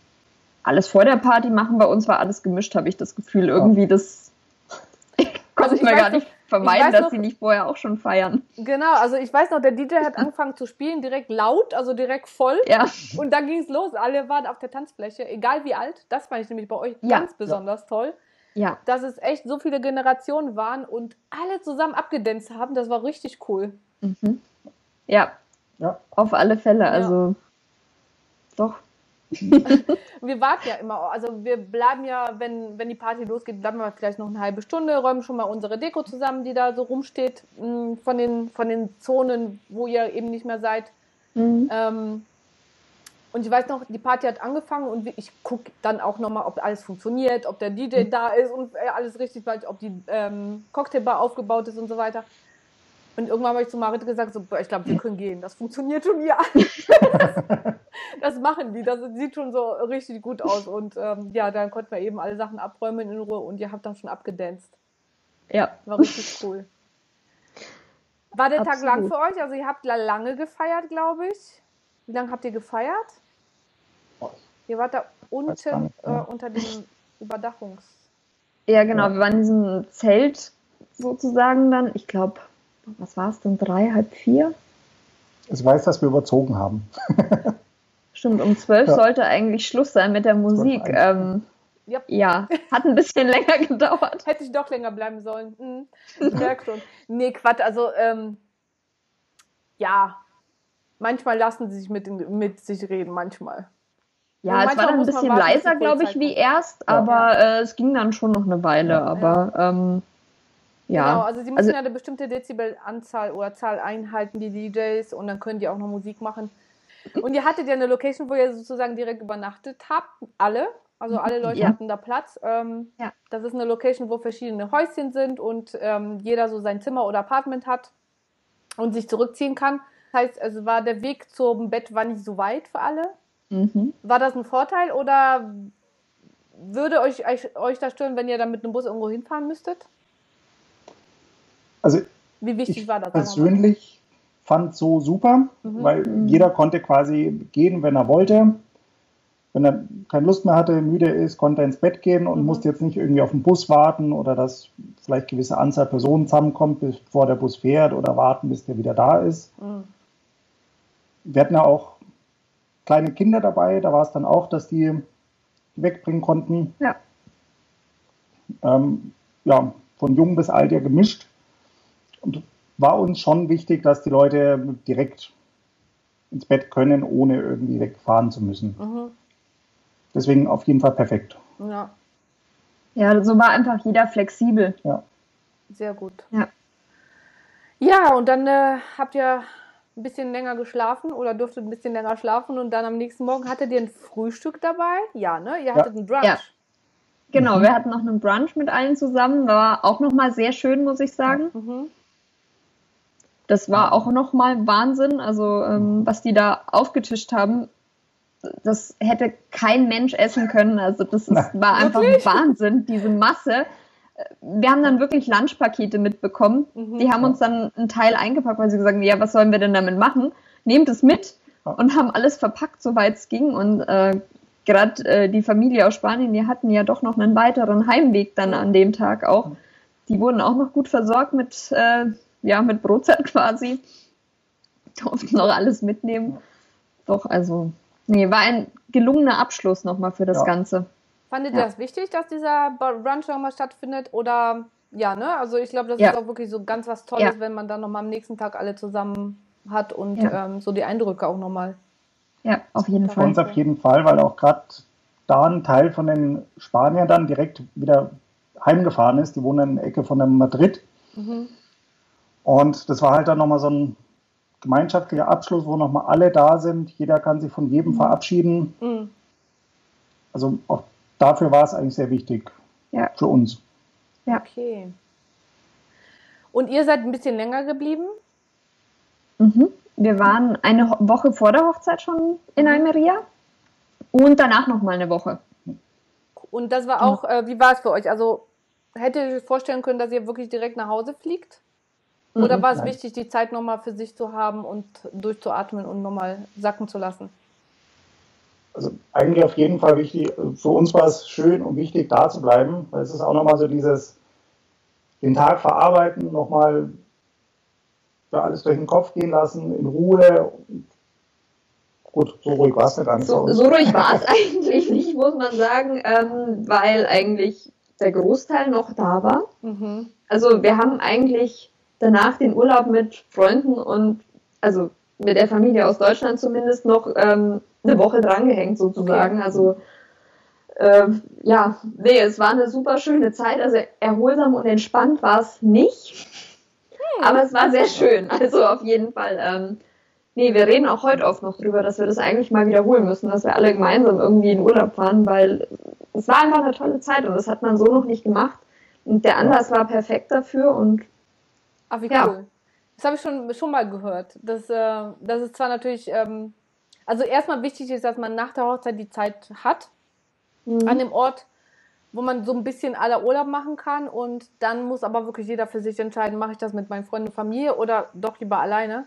S4: alles vor der Party machen. Bei uns war alles gemischt, habe ich das Gefühl. Irgendwie das *laughs* konnte also ich mir gar nicht vermeiden, dass noch, sie nicht vorher auch schon feiern.
S2: Genau, also ich weiß noch, der DJ hat angefangen zu spielen, direkt laut, also direkt voll.
S4: Ja.
S2: Und dann ging es los. Alle waren auf der Tanzfläche, egal wie alt. Das fand ich nämlich bei euch ja. ganz besonders ja. toll.
S4: Ja.
S2: Dass es echt so viele Generationen waren und alle zusammen abgedanzt haben. Das war richtig cool.
S4: Mhm. Ja. ja. Auf alle Fälle. Also doch, *laughs*
S2: wir warten ja immer, also wir bleiben ja, wenn, wenn die Party losgeht, bleiben wir vielleicht noch eine halbe Stunde, räumen schon mal unsere Deko zusammen, die da so rumsteht, mm, von den, von den Zonen, wo ihr eben nicht mehr seid. Mhm. Ähm, und ich weiß noch, die Party hat angefangen und ich gucke dann auch nochmal, ob alles funktioniert, ob der DJ mhm. da ist und äh, alles richtig bleibt, ob die ähm, Cocktailbar aufgebaut ist und so weiter. Und irgendwann habe ich zu Marit gesagt, so, ich glaube, wir *clears throat* können gehen. Das funktioniert schon hier. *laughs* das machen die. Das sieht schon so richtig gut aus. Und ähm, ja, dann konnten wir eben alle Sachen abräumen in Ruhe und ihr habt dann schon abgedanzt.
S4: Ja.
S2: War richtig cool. War der Absolut. Tag lang für euch? Also ihr habt lange gefeiert, glaube ich. Wie lange habt ihr gefeiert? Ihr wart da unten äh, unter dem Überdachungs.
S4: Ja, genau. Wir waren in diesem Zelt sozusagen dann. Ich glaube, was war es denn, drei, halb vier?
S3: Ich weiß, dass wir überzogen haben. *laughs*
S4: Stimmt, um zwölf ja. sollte eigentlich Schluss sein mit der Musik. Ähm, yep. Ja, hat ein bisschen *laughs* länger gedauert.
S2: Hätte ich doch länger bleiben sollen. Hm. Ich merke schon. Nee, Quatsch, also ähm, ja, manchmal lassen sie sich mit, mit sich reden, manchmal.
S4: Ja, es war dann ein bisschen leiser, glaube ich, wie erst, aber ja. äh, es ging dann schon noch eine Weile. Ja, aber ähm, ja. Genau,
S2: also sie müssen also, ja eine bestimmte Dezibelanzahl oder Zahl einhalten, die DJs, und dann können die auch noch Musik machen. *laughs* Und ihr hattet ja eine Location, wo ihr sozusagen direkt übernachtet habt, alle. Also alle *laughs* Leute ja. hatten da Platz. Ähm, ja. Das ist eine Location, wo verschiedene Häuschen sind und ähm, jeder so sein Zimmer oder Apartment hat und sich zurückziehen kann. Das heißt, also war der Weg zum Bett war nicht so weit für alle. Mhm. War das ein Vorteil oder würde euch, euch, euch das stören, wenn ihr dann mit einem Bus irgendwo hinfahren müsstet?
S3: Also
S2: Wie wichtig
S3: ich
S2: war das?
S3: Persönlich fand so super, mhm. weil mhm. jeder konnte quasi gehen, wenn er wollte. Wenn er keine Lust mehr hatte, müde ist, konnte er ins Bett gehen und mhm. musste jetzt nicht irgendwie auf den Bus warten oder dass vielleicht gewisse Anzahl Personen zusammenkommt, bevor der Bus fährt oder warten, bis der wieder da ist. Mhm. Wir hatten ja auch kleine Kinder dabei, da war es dann auch, dass die wegbringen konnten.
S4: Ja.
S3: Ähm, ja, von jung bis alt ja gemischt. Und war uns schon wichtig, dass die Leute direkt ins Bett können, ohne irgendwie wegfahren zu müssen. Mhm. Deswegen auf jeden Fall perfekt.
S2: Ja.
S4: Ja, so war einfach jeder flexibel.
S3: Ja.
S2: Sehr gut.
S4: Ja.
S2: Ja, und dann äh, habt ihr ein bisschen länger geschlafen oder durftet ein bisschen länger schlafen und dann am nächsten Morgen hattet ihr ein Frühstück dabei? Ja, ne? Ihr hattet ja. einen Brunch. Ja.
S4: Genau, mhm. wir hatten noch einen Brunch mit allen zusammen. War auch nochmal sehr schön, muss ich sagen. Mhm. Das war auch nochmal Wahnsinn. Also, ähm, was die da aufgetischt haben, das hätte kein Mensch essen können. Also, das ist, *laughs* war einfach wirklich? Wahnsinn, diese Masse. Wir haben dann wirklich Lunchpakete mitbekommen. Mhm. Die haben uns dann einen Teil eingepackt, weil sie gesagt haben, ja, was sollen wir denn damit machen? Nehmt es mit und haben alles verpackt, soweit es ging. Und äh, gerade äh, die Familie aus Spanien, die hatten ja doch noch einen weiteren Heimweg dann an dem Tag auch. Die wurden auch noch gut versorgt mit äh, ja, mit Brotzeit *laughs* quasi. Durften noch alles mitnehmen. Doch, also, nee, war ein gelungener Abschluss nochmal für das ja. Ganze.
S2: Fandet ihr das wichtig, dass dieser Brunch nochmal stattfindet? Oder, ja, ne? Also, ich glaube, das ja. ist auch wirklich so ganz was Tolles, wenn man dann nochmal am nächsten Tag alle zusammen hat und ähm, so die Eindrücke auch nochmal.
S4: Ja, auf jeden Fall. Für
S3: uns auf jeden Fall, weil auch gerade da ein Teil von den Spaniern dann direkt wieder heimgefahren ist. Die wohnen in der Ecke von der Madrid. Mhm. Und das war halt dann nochmal so ein gemeinschaftlicher Abschluss, wo nochmal alle da sind. Jeder kann sich von jedem mhm. verabschieden. Mhm. Also auch dafür war es eigentlich sehr wichtig
S4: ja.
S3: für uns.
S2: Ja. Okay. Und ihr seid ein bisschen länger geblieben?
S4: Mhm. Wir waren eine Woche vor der Hochzeit schon in mhm. Almeria und danach nochmal eine Woche.
S2: Und das war auch, äh, wie war es für euch? Also hättet ihr euch vorstellen können, dass ihr wirklich direkt nach Hause fliegt? Oder mhm. war es wichtig, die Zeit nochmal für sich zu haben und durchzuatmen und nochmal sacken zu lassen?
S3: Also eigentlich auf jeden Fall wichtig. Für uns war es schön und wichtig, da zu bleiben, weil es ist auch nochmal so dieses, den Tag verarbeiten, nochmal da alles durch den Kopf gehen lassen, in Ruhe. Gut, so ruhig war es nicht
S4: an. So, so ruhig war es *laughs* eigentlich nicht, muss man sagen, ähm, weil eigentlich der Großteil noch da war. Mhm. Also wir haben eigentlich danach den Urlaub mit Freunden und also mit der Familie aus Deutschland zumindest noch ähm, eine Woche drangehängt sozusagen. Okay. Also äh, ja, nee, es war eine super schöne Zeit. Also erholsam und entspannt war es nicht. Hm. Aber es war sehr schön. Also auf jeden Fall. Ähm, nee, wir reden auch heute oft noch drüber, dass wir das eigentlich mal wiederholen müssen, dass wir alle gemeinsam irgendwie in Urlaub fahren, weil es war einfach eine tolle Zeit und das hat man so noch nicht gemacht. Und der Anlass war perfekt dafür und
S2: Ach, wie cool. Ja. Das habe ich schon, schon mal gehört. Das, äh, das ist zwar natürlich, ähm, also erstmal wichtig ist, dass man nach der Hochzeit die Zeit hat, mhm. an dem Ort, wo man so ein bisschen aller Urlaub machen kann. Und dann muss aber wirklich jeder für sich entscheiden, mache ich das mit meinen Freunden und Familie oder doch lieber alleine.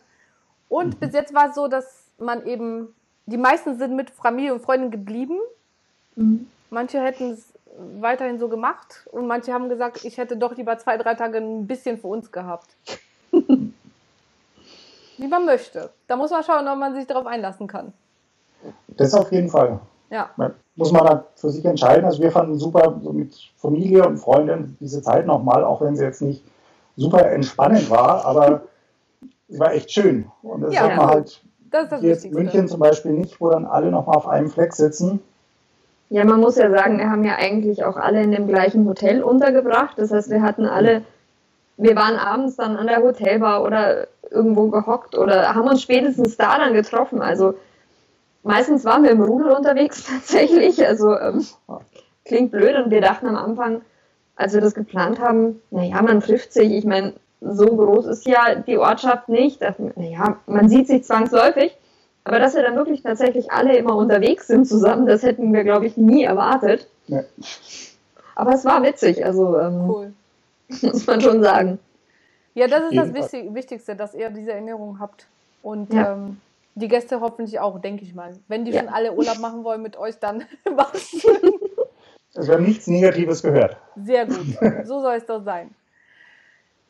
S2: Und mhm. bis jetzt war es so, dass man eben, die meisten sind mit Familie und Freunden geblieben. Mhm. Manche hätten es weiterhin so gemacht und manche haben gesagt, ich hätte doch lieber zwei, drei Tage ein bisschen für uns gehabt. *laughs* Wie man möchte. Da muss man schauen, ob man sich darauf einlassen kann.
S3: Das auf jeden Fall. Ja. Muss man dann für sich entscheiden. Also wir fanden super so mit Familie und Freunden diese Zeit nochmal, auch wenn sie jetzt nicht super entspannend war, aber sie war echt schön. Und das ja, hat man halt das das hier jetzt in München zum Beispiel nicht, wo dann alle nochmal auf einem Fleck sitzen.
S4: Ja, man muss ja sagen, wir haben ja eigentlich auch alle in dem gleichen Hotel untergebracht. Das heißt, wir hatten alle, wir waren abends dann an der Hotelbar oder irgendwo gehockt oder haben uns spätestens da dann getroffen. Also meistens waren wir im Rudel unterwegs *laughs* tatsächlich. Also ähm, klingt blöd und wir dachten am Anfang, als wir das geplant haben, naja, man trifft sich. Ich meine, so groß ist ja die Ortschaft nicht. Naja, man sieht sich zwangsläufig. Aber dass wir dann wirklich tatsächlich alle immer unterwegs sind zusammen, das hätten wir, glaube ich, nie erwartet. Ja. Aber es war witzig, also ähm, cool. *laughs* muss man schon sagen.
S2: Ja, das ist das Wichtigste, dass ihr diese Erinnerung habt. Und ja. ähm, die Gäste hoffentlich auch, denke ich mal. Wenn die ja. schon alle Urlaub machen wollen mit euch, dann *laughs* was.
S3: Also *laughs* wir haben nichts Negatives gehört.
S2: Sehr gut. So soll es doch sein.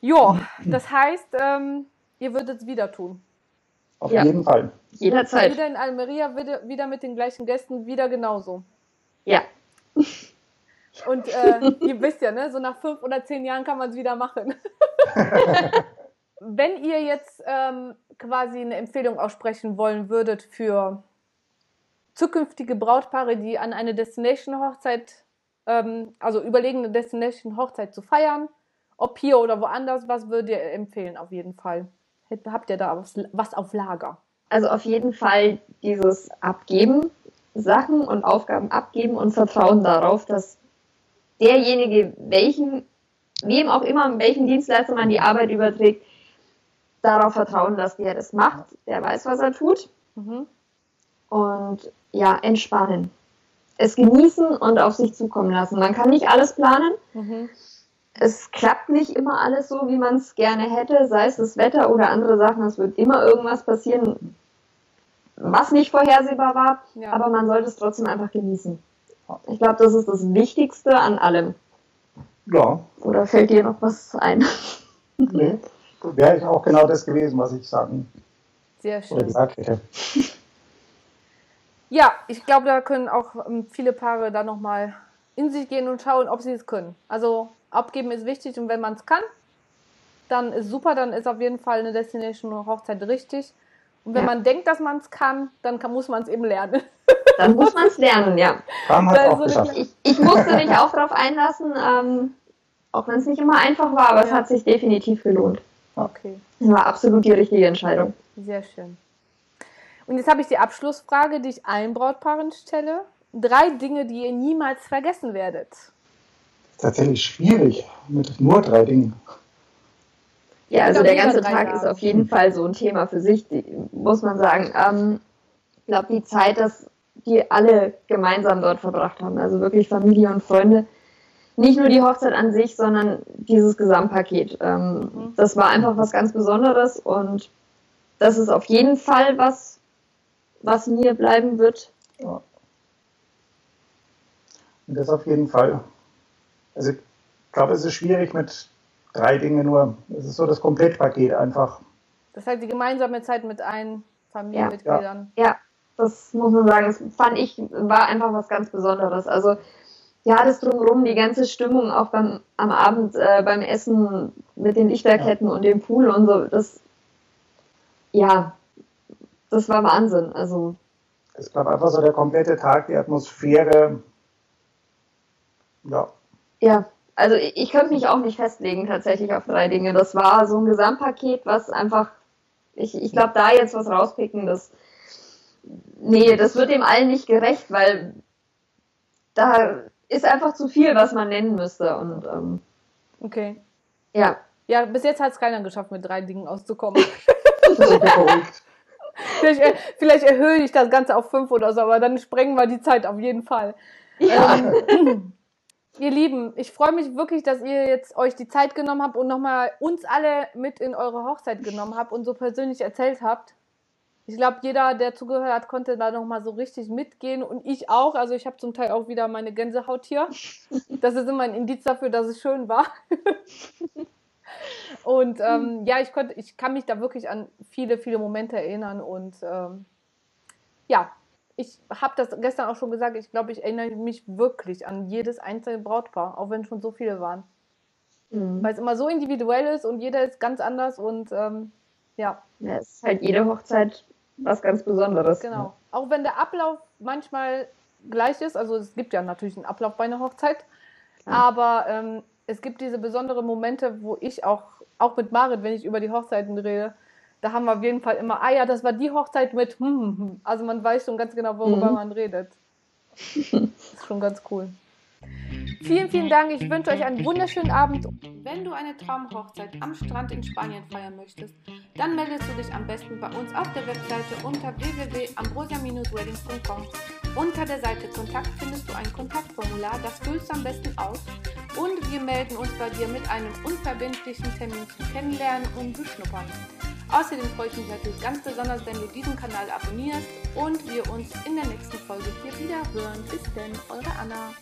S2: Ja, das heißt, ähm, ihr würdet es wieder tun.
S3: Auf ja. jeden Fall.
S4: Jederzeit.
S2: Wieder in Almeria, wieder, wieder mit den gleichen Gästen, wieder genauso.
S4: Ja. *laughs*
S2: Und äh, ihr wisst ja, ne, so nach fünf oder zehn Jahren kann man es wieder machen. *laughs* Wenn ihr jetzt ähm, quasi eine Empfehlung aussprechen wollen würdet für zukünftige Brautpaare, die an eine Destination-Hochzeit, ähm, also überlegen, eine Destination-Hochzeit zu feiern, ob hier oder woanders, was würdet ihr empfehlen auf jeden Fall? Habt ihr da was auf Lager?
S4: Also auf jeden Fall dieses Abgeben, Sachen und Aufgaben abgeben und Vertrauen darauf, dass derjenige, welchen, wem auch immer, welchen Dienstleister man die Arbeit überträgt, darauf vertrauen, dass der das macht, der weiß, was er tut. Mhm. Und ja, entspannen. Es genießen und auf sich zukommen lassen. Man kann nicht alles planen. Mhm es klappt nicht immer alles so, wie man es gerne hätte, sei es das Wetter oder andere Sachen. Es wird immer irgendwas passieren, was nicht vorhersehbar war, ja. aber man sollte es trotzdem einfach genießen. Ich glaube, das ist das Wichtigste an allem.
S3: Ja.
S4: Oder fällt dir noch was ein?
S3: Nee, wäre ich auch genau das gewesen, was ich sagen
S2: Sehr schön. oder gesagt hätte. *laughs* Ja, ich glaube, da können auch ähm, viele Paare da nochmal in sich gehen und schauen, ob sie es können. Also abgeben ist wichtig und wenn man es kann, dann ist super, dann ist auf jeden Fall eine Destination Hochzeit richtig. Und wenn ja. man denkt, dass man es kann, dann kann, muss man es eben lernen. *laughs*
S4: Dann muss man es lernen, ja.
S3: auch
S4: ich, ich, musste mich auch darauf einlassen, ähm, auch wenn es nicht immer einfach war, aber ja. es hat sich definitiv gelohnt.
S2: Okay.
S4: Das war absolut die richtige Entscheidung.
S2: Sehr schön. Und jetzt habe ich die Abschlussfrage, die ich allen Brautpaaren stelle. Drei Dinge, die ihr niemals vergessen werdet
S3: tatsächlich schwierig mit nur drei Dingen.
S4: Ja, also der ganze Tag ist auf jeden Fall so ein Thema für sich, die, muss man sagen. Ähm, ich glaube, die Zeit, dass die alle gemeinsam dort verbracht haben, also wirklich Familie und Freunde, nicht nur die Hochzeit an sich, sondern dieses Gesamtpaket. Ähm, mhm. Das war einfach was ganz Besonderes und das ist auf jeden Fall was, was mir bleiben wird. Ja.
S3: Das auf jeden Fall. Also ich glaube, es ist schwierig mit drei Dingen nur. Es ist so das Komplettpaket einfach.
S2: Das heißt die gemeinsame Zeit mit allen Familienmitgliedern.
S4: Ja, ja, das muss man sagen. Das fand ich, war einfach was ganz Besonderes. Also ja, das drumherum, die ganze Stimmung auch beim, am Abend äh, beim Essen mit den Lichterketten ja. und dem Pool und so, das, ja, das war Wahnsinn. Also.
S3: Es gab einfach so der komplette Tag, die Atmosphäre, ja.
S4: Ja, also ich, ich könnte mich auch nicht festlegen tatsächlich auf drei Dinge. Das war so ein Gesamtpaket, was einfach, ich, ich glaube, da jetzt was rauspicken, das, nee, das wird dem allen nicht gerecht, weil da ist einfach zu viel, was man nennen müsste. Und, ähm,
S2: okay.
S4: Ja.
S2: Ja, bis jetzt hat es keiner geschafft, mit drei Dingen auszukommen. *laughs* vielleicht, vielleicht erhöhe ich das Ganze auf fünf oder so, aber dann sprengen wir die Zeit auf jeden Fall. Ja. Ähm, ihr Lieben, ich freue mich wirklich, dass ihr jetzt euch die Zeit genommen habt und nochmal uns alle mit in eure Hochzeit genommen habt und so persönlich erzählt habt. Ich glaube, jeder, der zugehört hat, konnte da nochmal so richtig mitgehen und ich auch. Also ich habe zum Teil auch wieder meine Gänsehaut hier. Das ist immer ein Indiz dafür, dass es schön war. *laughs* Und ähm, ja, ich konnte, ich kann mich da wirklich an viele, viele Momente erinnern und ähm, ja, ich habe das gestern auch schon gesagt, ich glaube, ich erinnere mich wirklich an jedes einzelne Brautpaar, auch wenn schon so viele waren. Mhm. Weil es immer so individuell ist und jeder ist ganz anders und ähm, ja.
S4: ja. Es ist halt jede Hochzeit was ganz Besonderes.
S2: Genau. Auch wenn der Ablauf manchmal gleich ist, also es gibt ja natürlich einen Ablauf bei einer Hochzeit, Klar. aber ähm, es gibt diese besonderen Momente, wo ich auch, auch mit Marit, wenn ich über die Hochzeiten rede, da haben wir auf jeden Fall immer, ah ja, das war die Hochzeit mit, hm, hm, hm. also man weiß schon ganz genau, worüber mhm. man redet. Das *laughs* ist schon ganz cool. Vielen, vielen Dank. Ich wünsche euch einen wunderschönen Abend. Wenn du eine Traumhochzeit am Strand in Spanien feiern möchtest, dann meldest du dich am besten bei uns auf der Webseite unter www.ambrosia-weddings.com. Unter der Seite Kontakt findest du ein Kontaktformular, das füllst du am besten aus und wir melden uns bei dir mit einem unverbindlichen Termin zum Kennenlernen und Beschnuppern. Außerdem freue ich mich natürlich ganz besonders, wenn du diesen Kanal abonnierst und wir uns in der nächsten Folge hier wieder hören. Bis denn, eure Anna.